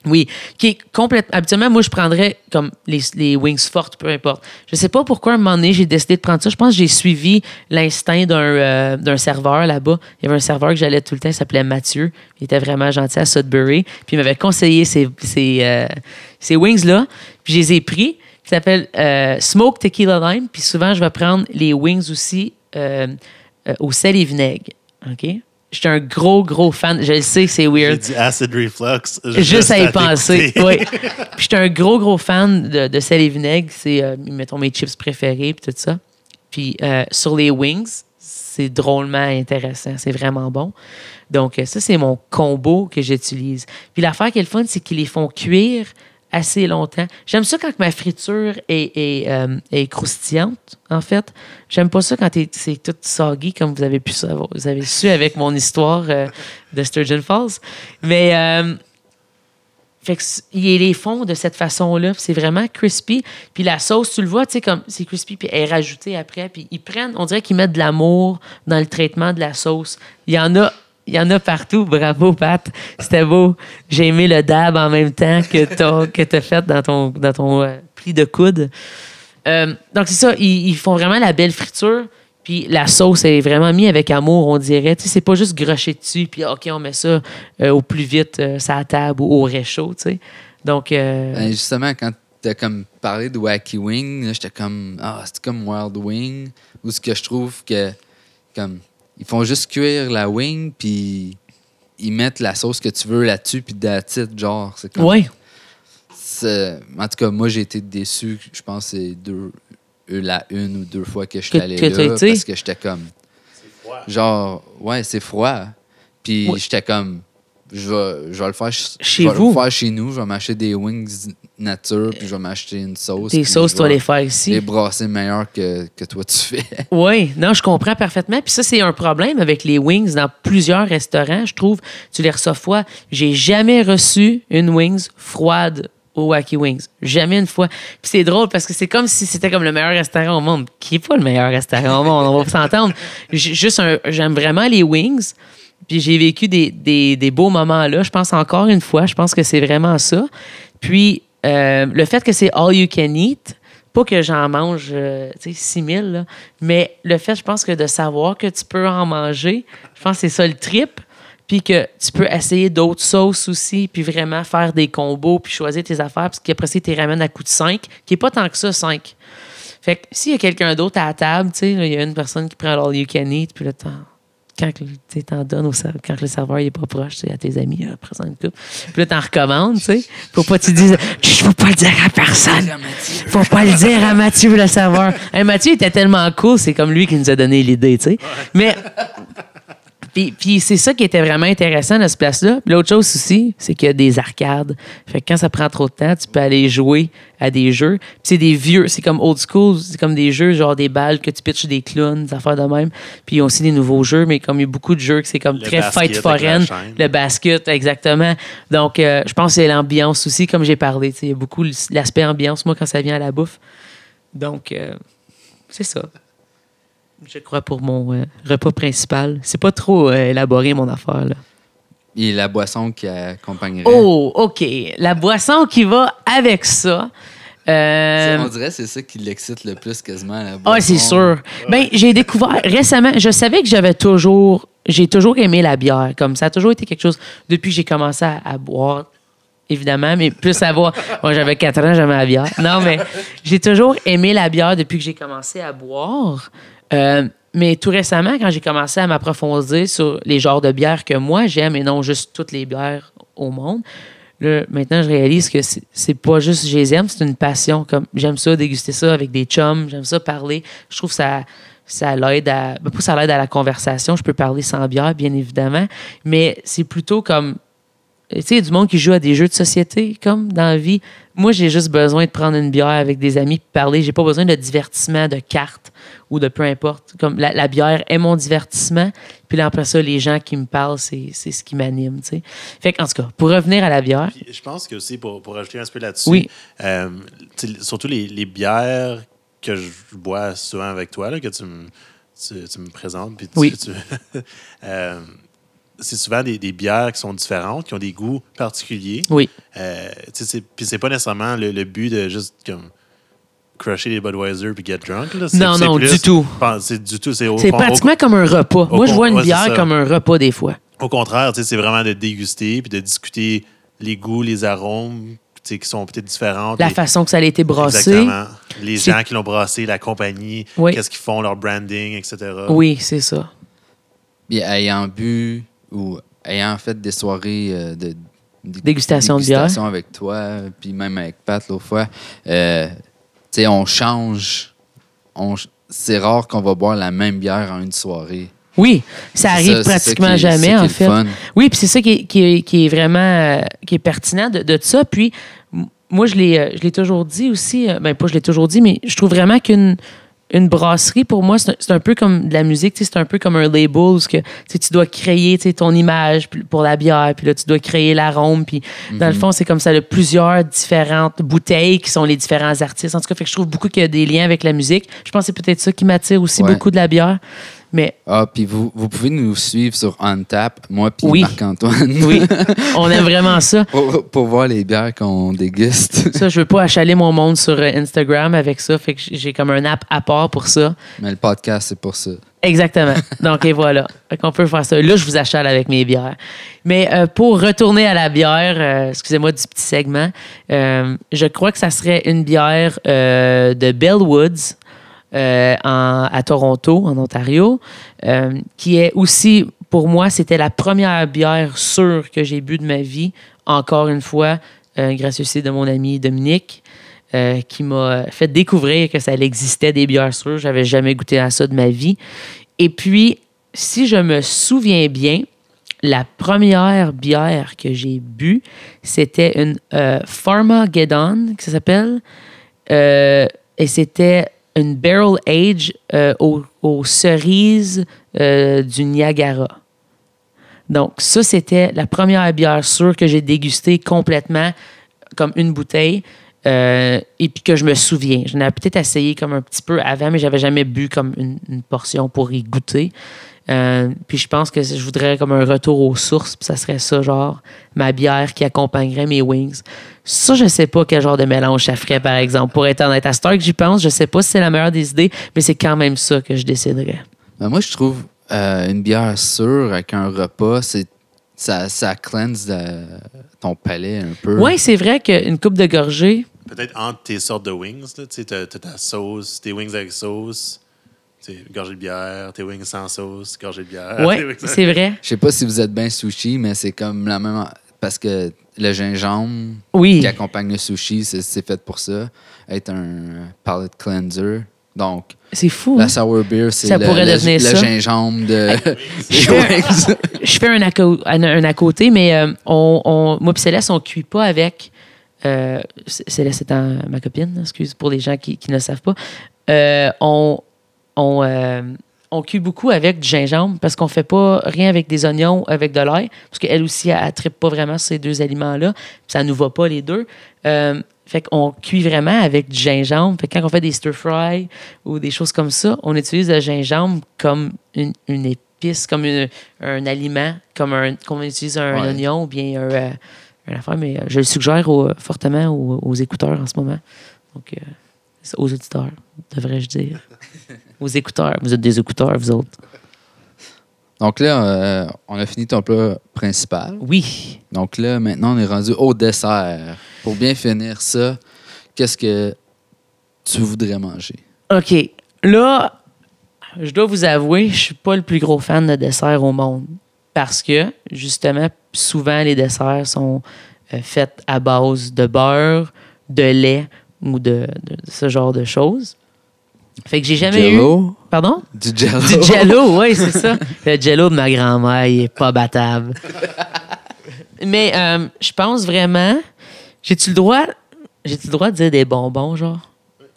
Oui, qui est complètement. Habituellement, moi, je prendrais comme les, wings fortes, peu importe. Je sais pas pourquoi, à un moment donné, j'ai décidé de prendre ça. Je pense que j'ai suivi l'instinct d'un euh, d'un serveur là-bas. Il y avait un serveur que j'allais tout le temps, il s'appelait Mathieu. Il était vraiment gentil à Sudbury. Puis il m'avait conseillé ces, euh, wings-là. Puis je les ai pris. Qui s'appelle euh, Smoke Tequila Lime. Puis souvent, je vais prendre les wings aussi au sel et vinaigre. OK? J'étais un gros, gros fan. Je le sais, c'est J'ai weird. dit acid reflux. Juste à y penser. Oui. Puis j'étais un gros, gros fan de, de sel et vinaigre. C'est, euh, mettons, mes chips préférés, puis tout ça. Puis euh, sur les wings, c'est drôlement intéressant. C'est vraiment bon. Donc, euh, ça, c'est mon combo que j'utilise. Puis l'affaire qui est le fun, c'est qu'ils les font cuire assez longtemps. J'aime ça quand ma friture est, est, euh, croustillante, en fait. J'aime pas ça quand c'est tout soggy, comme vous avez pu savoir. Vous avez su avec mon histoire euh, de Sturgeon Falls. Mais... euh, fait que ils les font de cette façon-là. C'est vraiment crispy. Puis la sauce, tu le vois, tu comme c'est crispy, puis elle est rajoutée après. Puis ils prennent, on dirait qu'ils mettent de l'amour dans le traitement de la sauce. Il y en a. Il y en a partout. Bravo, Pat. C'était beau. J'ai aimé le dab en même temps que tu as fait dans ton, dans ton euh, pli de coude. Euh, donc, c'est ça. Ils, ils font vraiment la belle friture. Puis la sauce est vraiment mise avec amour, on dirait. Tu sais, c'est pas juste grocher dessus, puis OK, on met ça euh, au plus vite, sur la table ou au réchaud, tu sais. Donc, Ben, justement, quand t'as comme parlé de Wacky Wing, j'étais comme ah c'est comme Wild Wing ou ce que je trouve que comme ils font juste cuire la wing puis ils mettent la sauce que tu veux là-dessus puis it, genre c'est comme ouais. c'est- en tout cas moi j'ai été déçu je pense que c'est deux eu la une ou deux fois que je suis allé là parce que j'étais comme genre ouais c'est froid puis Ouais. j'étais comme je vais, je vais le faire ch- Chez je vais vous? le faire chez nous je vais m'acheter des wings nature puis je vais m'acheter une sauce Tes sauces, tu vas les faire ici? les brasser meilleur que, que toi tu fais Oui, non, je comprends parfaitement. Puis ça, c'est un problème avec les wings dans plusieurs restaurants. Je trouve, tu les reçois froids. J'ai jamais reçu une wings froide au Wacky Wings. Jamais une fois. Puis c'est drôle parce que c'est comme si c'était comme le meilleur restaurant au monde, qui est pas le meilleur restaurant au monde, on va s'entendre. Juste un- j'aime vraiment les wings. Puis j'ai vécu des, des- des beaux moments là. Je pense encore une fois, je pense que c'est vraiment ça. Puis euh, le fait que c'est all you can eat, pas que j'en mange euh, tu sais, 6000, là, mais le fait, je pense que de savoir que tu peux en manger, je pense que c'est ça le trip. Puis que tu peux essayer d'autres sauces aussi, puis vraiment faire des combos, puis choisir tes affaires, parce qu'après ça, tu les ramènes à coût de 5, qui est pas tant que ça, 5. Fait que s'il y a quelqu'un d'autre à la table, tu sais, il y a une personne qui prend l'all you can eat, puis là, t'en- quand t'en donnes au quand le serveur il est pas proche, à tes amis, là, présente une coupe. Puis là, t'en recommandes, tu sais. Faut pas que tu dises, Chut, faut pas le dire à personne. Faut pas le dire à Mathieu, le serveur. Mathieu était tellement cool, c'est comme lui qui nous a donné l'idée, tu sais. Mais puis, puis c'est ça qui était vraiment intéressant à ce place-là. Puis l'autre chose aussi, c'est qu'il y a des arcades. Fait que quand ça prend trop de temps, tu peux aller jouer à des jeux. Puis c'est des vieux, c'est comme old school, c'est comme des jeux genre des balles que tu pitches des clowns, des affaires de même. Puis il y a aussi des nouveaux jeux, mais comme il y a beaucoup de jeux que c'est comme Le très avec foraine. Le basket, exactement. Donc, euh, je pense que c'est l'ambiance aussi, comme j'ai parlé. Il y a beaucoup l'aspect ambiance, moi, quand ça vient à la bouffe. Donc, euh, c'est ça. Je crois pour mon euh, repas principal. C'est pas trop euh, élaboré, mon affaire. Là. et la boisson qui accompagnerait? Oh, OK. La boisson qui va avec ça. euh, on dirait que c'est ça qui l'excite le plus quasiment la boisson Ah, c'est sûr. Ben, j'ai découvert récemment, je savais que j'avais toujours, j'ai toujours aimé la bière. Comme ça a toujours été quelque chose, depuis que j'ai commencé à, à boire, évidemment, mais plus à boire. Moi, j'avais 4 ans, j'aimais la bière. Non, mais j'ai toujours aimé la bière depuis que j'ai commencé à boire. Euh, mais tout récemment, quand j'ai commencé à m'approfondir sur les genres de bières que moi j'aime et non juste toutes les bières au monde, Là, maintenant, je réalise que c'est pas juste je les aime, c'est une passion. Comme j'aime ça, déguster ça avec des chums, j'aime ça parler. Je trouve ça, ça l'aide ben, ça l'aide à la conversation. Je peux parler sans bière, bien évidemment. Mais c'est plutôt comme. Tu sais, il y a du monde qui joue à des jeux de société, comme dans la vie. Moi, j'ai juste besoin de prendre une bière avec des amis et parler. J'ai pas besoin de divertissement, de cartes ou de peu importe. Comme la, la bière est mon divertissement. Puis là, après ça, les gens qui me parlent, c'est c'est ce qui m'anime, tu sais. Fait qu'en tout cas, pour revenir à la bière, Puis je pense que aussi, pour, pour ajouter un peu là-dessus, Oui. euh, surtout les, les bières que je bois souvent avec toi, là, que tu me, tu, tu me présentes, puis tu- Oui. tu- euh, c'est souvent des, des bières qui sont différentes, qui ont des goûts particuliers. oui. Euh, puis c'est pas nécessairement le, le but de juste comme crusher les Budweiser puis get drunk. Là. Non, non, plus- du tout. C'est du tout. C'est au- pratiquement comme un repas. Moi, je vois une ouais, bière comme un repas des fois. Au contraire, c'est vraiment de déguster puis de discuter les goûts, les arômes qui sont peut-être différents. La les- façon que ça a été brassé. Exactement. Les gens qui l'ont brassé, la compagnie, Oui. qu'est-ce qu'ils font, leur branding, etc. Oui, c'est ça. Ayant bu ou ayant fait des soirées euh, de de- Dégustation de bière. dégustation avec toi, puis même avec Pat l'autre fois, euh, tu sais, on change. On, c'est rare qu'on va boire la même bière en une soirée. Oui, ça arrive ça- c'est ça pratiquement est- jamais, en fait. fun. Oui, puis c'est ça qui est, qui est- qui est vraiment euh, qui est pertinent de, de ça. Puis moi, je l'ai, je l'ai toujours dit aussi, ben pas je l'ai toujours dit, mais je trouve vraiment qu'une une brasserie, pour moi, c'est un, un peu comme de la musique, c'est un peu comme un label, où que, tu dois créer ton image pour la bière, puis là, tu dois créer l'arôme, puis dans le fond, c'est comme ça, il y a plusieurs différentes bouteilles qui sont les différents artistes. En tout cas, fait que je trouve beaucoup qu'il y a des liens avec la musique. Je pense que c'est peut-être ça qui m'attire aussi Ouais. beaucoup de la bière. Mais Ah, puis vous, vous pouvez nous suivre sur Untap, moi puis Oui. Marc-Antoine. oui, on aime vraiment ça. pour, pour voir les bières qu'on déguste. Ça, je veux pas achaler mon monde sur euh, Instagram avec ça. Fait que j'ai comme un app à part pour ça. Mais le podcast, c'est pour ça. Exactement. Donc, et voilà. Fait qu'on peut faire ça. Là, je vous achale avec mes bières. Mais euh, pour retourner à la bière, euh, excusez-moi du petit segment, euh, je crois que ça serait une bière de Bellwoods euh, à Toronto, en Ontario, euh, qui est aussi, pour moi, c'était la première bière sûre que j'ai bu de ma vie. Encore une fois, euh, grâce aussi de mon ami Dominique. qui m'a fait découvrir que ça existait des bières sûres. J'avais jamais goûté à ça de ma vie. Et puis, si je me souviens bien, la première bière que j'ai bu, c'était une Pharmageddon, que ça s'appelle. Et c'était une barrel age euh, aux, cerises euh, du Niagara. Donc, ça, c'était la première bière sûre que j'ai dégustée complètement, comme une bouteille, euh, et puis que je me souviens. J'en avais peut-être essayé comme un petit peu avant, mais j'avais jamais bu comme une portion pour y goûter. Euh, puis je pense que je voudrais comme un retour aux sources, puis ça serait ça, genre ma bière qui accompagnerait mes wings. Ça, je sais pas quel genre de mélange ça ferait, par exemple. Pour être honnête, à Stark, j'y pense, je sais pas si c'est la meilleure des idées, mais c'est quand même ça que je déciderais. Ben, moi, je trouve euh, une bière sûre avec un repas, c'est ça, ça cleanse euh, ton palais un peu. Oui, c'est vrai qu'une coupe de gorgée, Peut-être entre tes sortes de wings. Tu sais, ta sauce, tes wings avec sauce, gorgée de bière, tes wings sans sauce, gorgée de bière. oui, c'est vrai. Je sais pas si vous êtes bien sushi, mais c'est comme la même. Parce que le gingembre Oui. qui accompagne le sushi, c'est fait pour ça. Être un palate cleanser. Donc, C'est fou. la hein? sour beer, c'est Ça le, pourrait le- devenir le ça. gingembre de. Je fais, je fais un, à, un, un côté, mais euh, on, on- moi et Céleste, on cuit pas avec. Euh, Céleste étant ma copine, excuse pour les gens qui, qui ne le savent pas. Euh, on, on, euh, on cuit beaucoup avec du gingembre parce qu'on fait pas rien avec des oignons, avec de l'ail, parce qu'elle aussi, elle, ne trippe pas vraiment ces deux aliments-là. Ça nous va pas les deux. Euh, fait qu'on cuit vraiment avec du gingembre. Fait que quand on fait des stir-fry ou des choses comme ça, on utilise le gingembre comme une, une épice, comme une- un aliment, comme, un, comme on utilise un Ouais. oignon ou bien un, euh, une affaire. Mais euh, je le suggère au- fortement aux, aux écouteurs en ce moment. Donc, euh, aux auditeurs, devrais-je dire. Aux écouteurs. Vous êtes des écouteurs, vous autres. Donc là, euh, on a fini ton plat principal. Oui. Donc là, maintenant, on est rendu au dessert. Pour bien finir ça, qu'est-ce que tu voudrais manger? OK. Là, je dois vous avouer, je suis pas le plus gros fan de dessert au monde. Parce que, justement, souvent, les desserts sont euh, faits à base de beurre, de lait ou de, de ce genre de choses. Fait que j'ai jamais eu. Jello? Pardon? Du jello? Du jello, oui, c'est ça. Le jello de ma grand-mère, il est pas battable. Mais euh, je pense vraiment. J'ai-tu le droit. J'ai-tu le droit de dire des bonbons, genre?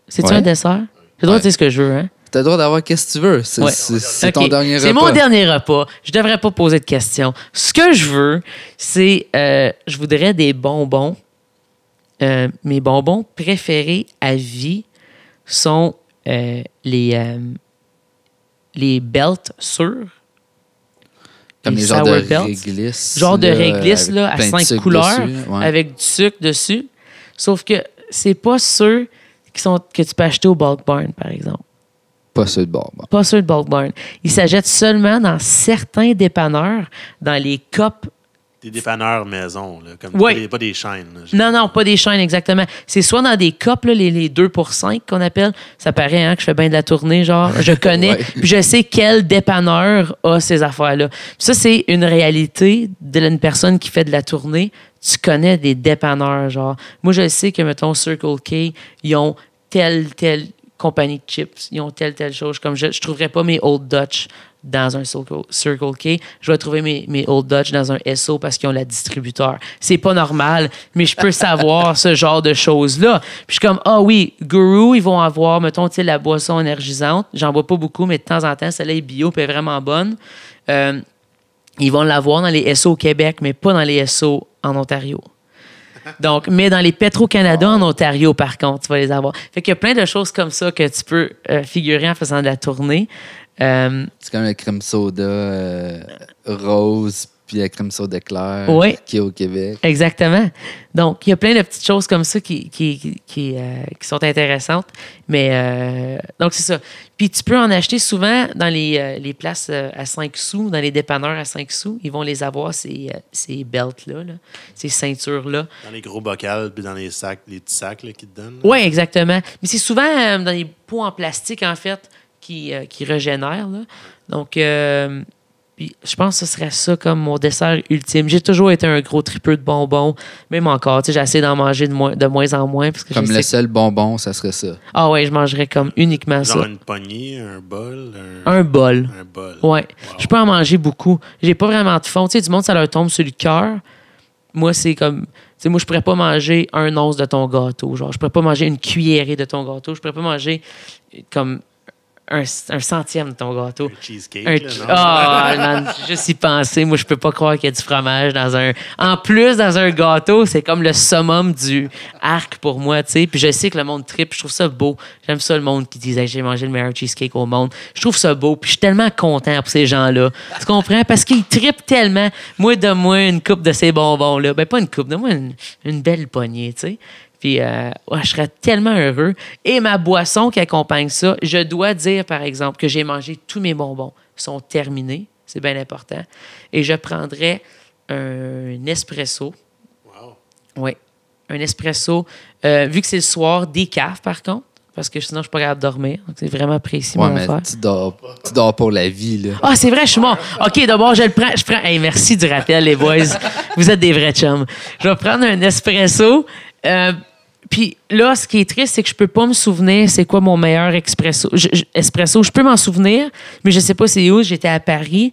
C'est-tu Ouais. un dessert? J'ai le droit Ouais. de dire ce que je veux, hein? T'as le droit d'avoir qu'est-ce que tu veux. C'est Ouais. ton dernier repas. C'est mon dernier repas. Je devrais pas poser de questions. Ce que je veux, c'est. euh, je voudrais des bonbons. Euh, mes bonbons préférés à vie sont euh, les. euh, les belts sûrs. Comme les les genres de sour belts. réglisse. genre de réglisse là, à cinq couleurs dessus. Ouais. avec du sucre dessus. Sauf que c'est pas ceux qui sont, que tu peux acheter au Bulk Barn, par exemple. Pas ceux de bord. bon. Pas ceux de Bulk Barn. Ils s'achètent seulement dans certains dépanneurs, dans les cups. Des dépanneurs maison, là, comme Ouais. pas, des, pas des chaînes. là. Non, non, pas des chaînes exactement. C'est soit dans des cups, là, les, les 2 pour 5 qu'on appelle. Ça paraît hein, que je fais bien de la tournée, genre. Je connais, Ouais. puis je sais quel dépanneur a ces affaires-là. Ça, c'est une réalité d'une personne qui fait de la tournée. Tu connais des dépanneurs, genre. Moi, je sais que, mettons, Circle K, ils ont telle, telle compagnie de chips. Ils ont telle, telle chose. Comme je ne trouverais pas mes Old Dutch dans un Circle, K. Je vais trouver mes, Old Dutch dans un SO parce qu'ils ont la distributeur. C'est pas normal, mais je peux savoir ce genre de choses-là. Puis je suis comme, ah oui, Guru, ils vont avoir, mettons, tu la boisson énergisante. J'en bois pas beaucoup, mais de temps en temps, celle-là est bio puis est vraiment bonne. Euh, ils vont l'avoir dans les SO au Québec, mais pas dans les SO en Ontario. Donc, mais dans les Petro-Canada en Ontario, par contre, tu vas les avoir. Fait qu'il y a plein de choses comme ça que tu peux euh, figurer en faisant de la tournée. Euh, C'est comme la crème soda euh, rose puis la crème soda claire Ouais. qui est au Québec. Exactement. Donc, il y a plein de petites choses comme ça qui, qui, qui, qui, euh, qui sont intéressantes. Mais, euh, donc, c'est ça. Puis, tu peux en acheter souvent dans les, euh, les places à 5 sous, dans les dépanneurs à 5 sous. Ils vont les avoir, ces, ces belts-là, là, ces ceintures-là. Dans les gros bocals, puis dans les sacs, les petits sacs là, qu'ils te donnent. Oui, exactement. Mais c'est souvent euh, dans les pots en plastique, en fait, qui, euh, qui régénèrent. là. Donc, euh, Puis je pense que ce serait ça comme mon dessert ultime. J'ai toujours été un gros tripeux de bonbons, même encore. Tu sais, j'ai essayé d'en manger de, moins, de moins en moins. Parce que Comme le sais- seul bonbon, ça serait ça. Ah ouais, je mangerais comme uniquement Genre ça. une poignée, un bol, un, Un bol. un bol. Ouais. Wow. Je peux en manger beaucoup. J'ai pas vraiment de fond. Tu sais, du monde, ça leur tombe sur le cœur. Moi, c'est comme. Tu sais, moi, je pourrais pas manger un once de ton gâteau. Genre, je pourrais pas manger une cuillerée de ton gâteau. Je pourrais pas manger comme un, un centième de ton gâteau. Un cheesecake. Un là, ch- non? Ah, man, juste y penser. Moi, je peux pas croire qu'il y a du fromage dans un. En plus, dans un gâteau, c'est comme le summum du arc pour moi, tu sais. Puis je sais que le monde tripe. Je trouve ça beau. J'aime ça, le monde qui disait j'ai mangé le meilleur cheesecake au monde. Je trouve ça beau. Puis je suis tellement content pour ces gens-là. Tu comprends? Parce qu'ils tripent tellement. Moi, donne-moi une coupe de ces bonbons-là. Ben, pas une coupe, donne-moi une, une belle poignée, tu sais. Puis, euh, ouais, je serais tellement heureux. Et ma boisson qui accompagne ça, je dois dire, par exemple, que j'ai mangé tous mes bonbons. Ils sont terminés. C'est bien important. Et je prendrais un espresso. Wow. Oui. Un espresso. euh, vu que c'est le soir, décaf, par contre. Parce que sinon, je suis pas capable de dormir. Donc, c'est vraiment précis, Ouais, mon mais affaire. tu dors, tu dors pour la vie, là. Ah, c'est vrai, je suis mort. OK, d'abord, je le prends. Je prends. Hey, merci du rappel, les boys. Vous êtes des vrais chums. Je vais prendre un espresso. euh, puis là, ce qui est triste, c'est que je peux pas me souvenir c'est quoi mon meilleur expresso. Je- je- espresso, je peux m'en souvenir, mais je sais pas c'est où. J'étais à Paris,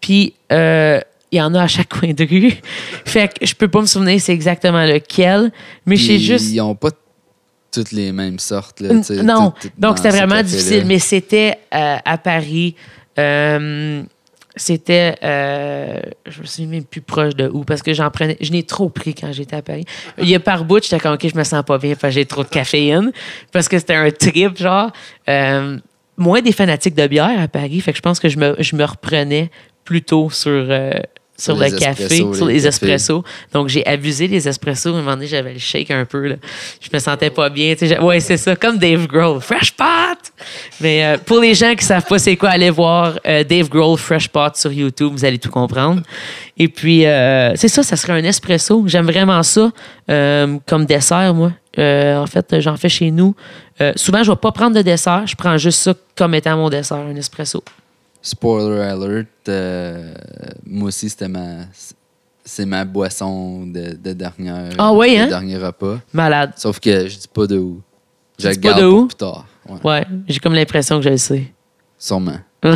puis euh, il y en a à chaque coin de rue. fait que je peux pas me souvenir c'est exactement lequel, mais je sais Puis juste... Ils ont pas toutes les mêmes sortes, là. tu sais, Non, donc c'était vraiment difficile, mais c'était euh, à Paris. Euh, c'était, euh, je me suis même plus proche de où parce que j'en prenais, je n'ai trop pris quand j'étais à Paris. Il y a par bout, j'étais comme ok, je me sens pas bien parce que j'ai trop de caféine parce que c'était un trip genre. Euh, moins des fanatiques de bière à Paris, fait que je pense que je me, je me reprenais plutôt sur euh, sur Sur le les café, sur les les espressos. Donc, j'ai abusé des espressos. À un moment donné, j'avais le shake un peu. Là. Je me sentais pas bien. Ouais, c'est ça. Comme Dave Grohl. Fresh Pot! Mais euh, pour les gens qui savent pas c'est quoi, allez voir euh, Dave Grohl Fresh Pot sur YouTube. Vous allez tout comprendre. Et puis, euh, c'est ça, ça serait un espresso. J'aime vraiment ça comme dessert, moi. En fait, j'en fais chez nous. Souvent, je vais pas prendre de dessert. Je prends juste ça comme étant mon dessert, un espresso. Spoiler alert, euh, moi aussi, c'était ma. C'est ma boisson de, de dernière, Ah ouais, de hein? dernier repas. Malade. Sauf que je dis pas de où. Je le dis pas garde de pour où? plus tard. Ouais, Ouais, j'ai comme l'impression que je le sais. sûrement.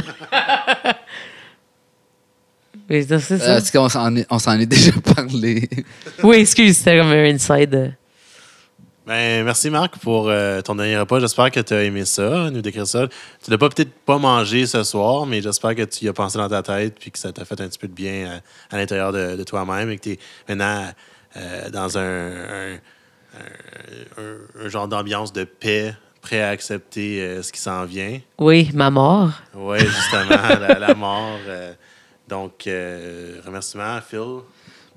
Oui, c'est ça. Euh, Est-ce qu'on s'en est, on s'en est déjà parlé? Oui, excuse, c'était comme un inside. Ben, merci Marc pour euh, ton dernier repas. J'espère que tu as aimé ça, nous décrire ça. Tu l'as pas peut-être pas mangé ce soir, mais j'espère que tu y as pensé dans ta tête puis que ça t'a fait un petit peu de bien euh, à l'intérieur de, de toi-même et que tu es maintenant euh, dans un, un- un- un- un genre d'ambiance de paix, prêt à accepter euh, ce qui s'en vient. Oui, ma mort. Oui, justement, la, la mort. donc, remerciements Phil.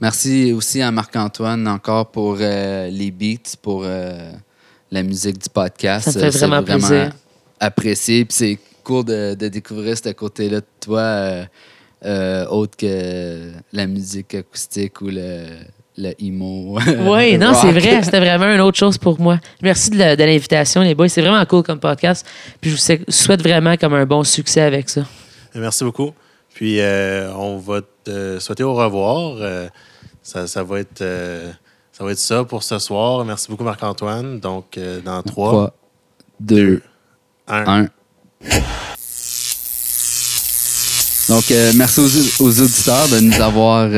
Merci aussi à Marc-Antoine encore pour euh, les beats, pour euh, la musique du podcast. Ça me fait c'est vraiment plaisir. apprécié. Puis c'est cool de, de découvrir ce côté-là de toi, euh, euh, autre que la musique acoustique ou le, le emo. Oui, non, c'est vrai. C'était vraiment une autre chose pour moi. Merci de l'invitation, les boys. C'est vraiment cool comme podcast. Puis je vous souhaite vraiment comme un bon succès avec ça. Merci beaucoup. Puis, euh, on va te souhaiter au revoir. Euh, ça, ça va être, euh, ça va être ça pour ce soir. Merci beaucoup, Marc-Antoine. Donc, dans 3, 3, 2, 1. 1. Donc, merci aux, aux auditeurs de nous avoir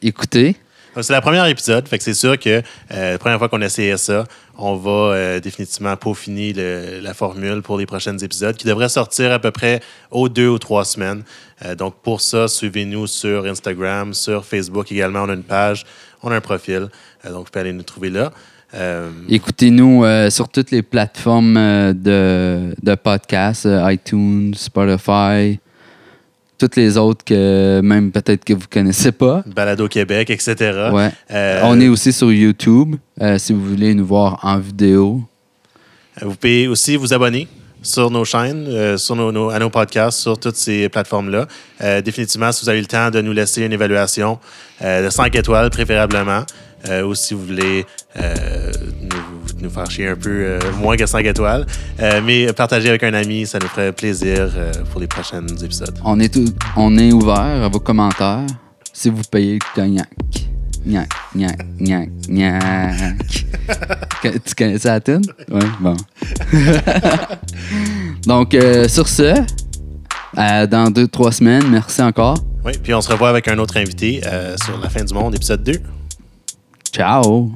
écoutés. C'est la première épisode, fait que c'est sûr que euh, la première fois qu'on essayait ça, on va euh, définitivement peaufiner le- la formule pour les prochains épisodes qui devraient sortir à peu près aux deux ou trois semaines. Euh, donc pour ça, suivez-nous sur Instagram, sur Facebook également. On a une page, on a un profil, Euh, donc vous pouvez aller nous trouver là. Euh, Écoutez-nous sur toutes les plateformes de, de podcasts, iTunes, Spotify, toutes les autres que même peut-être que vous connaissez pas. Balado Québec, etc. Ouais. On est aussi sur YouTube si vous voulez nous voir en vidéo. Vous pouvez aussi vous abonner sur nos chaînes, euh, sur nos, à nos podcasts, sur toutes ces plateformes-là. Euh, définitivement, si vous avez le temps de nous laisser une évaluation euh, de 5 étoiles, préférablement, ou si vous voulez nous, faire chier un peu, moins que 5 étoiles. Mais partager avec un ami, ça nous ferait plaisir pour les prochains épisodes. On est, on est ouvert à vos commentaires si vous payez le cognac. Gnac, gnac, gnac, gnac. tu connais ça, la tune? Oui, bon. Donc, euh, sur ce, euh, dans deux, trois semaines, merci encore. Oui, puis on se revoit avec un autre invité euh, sur La fin du monde, épisode 2. Ciao!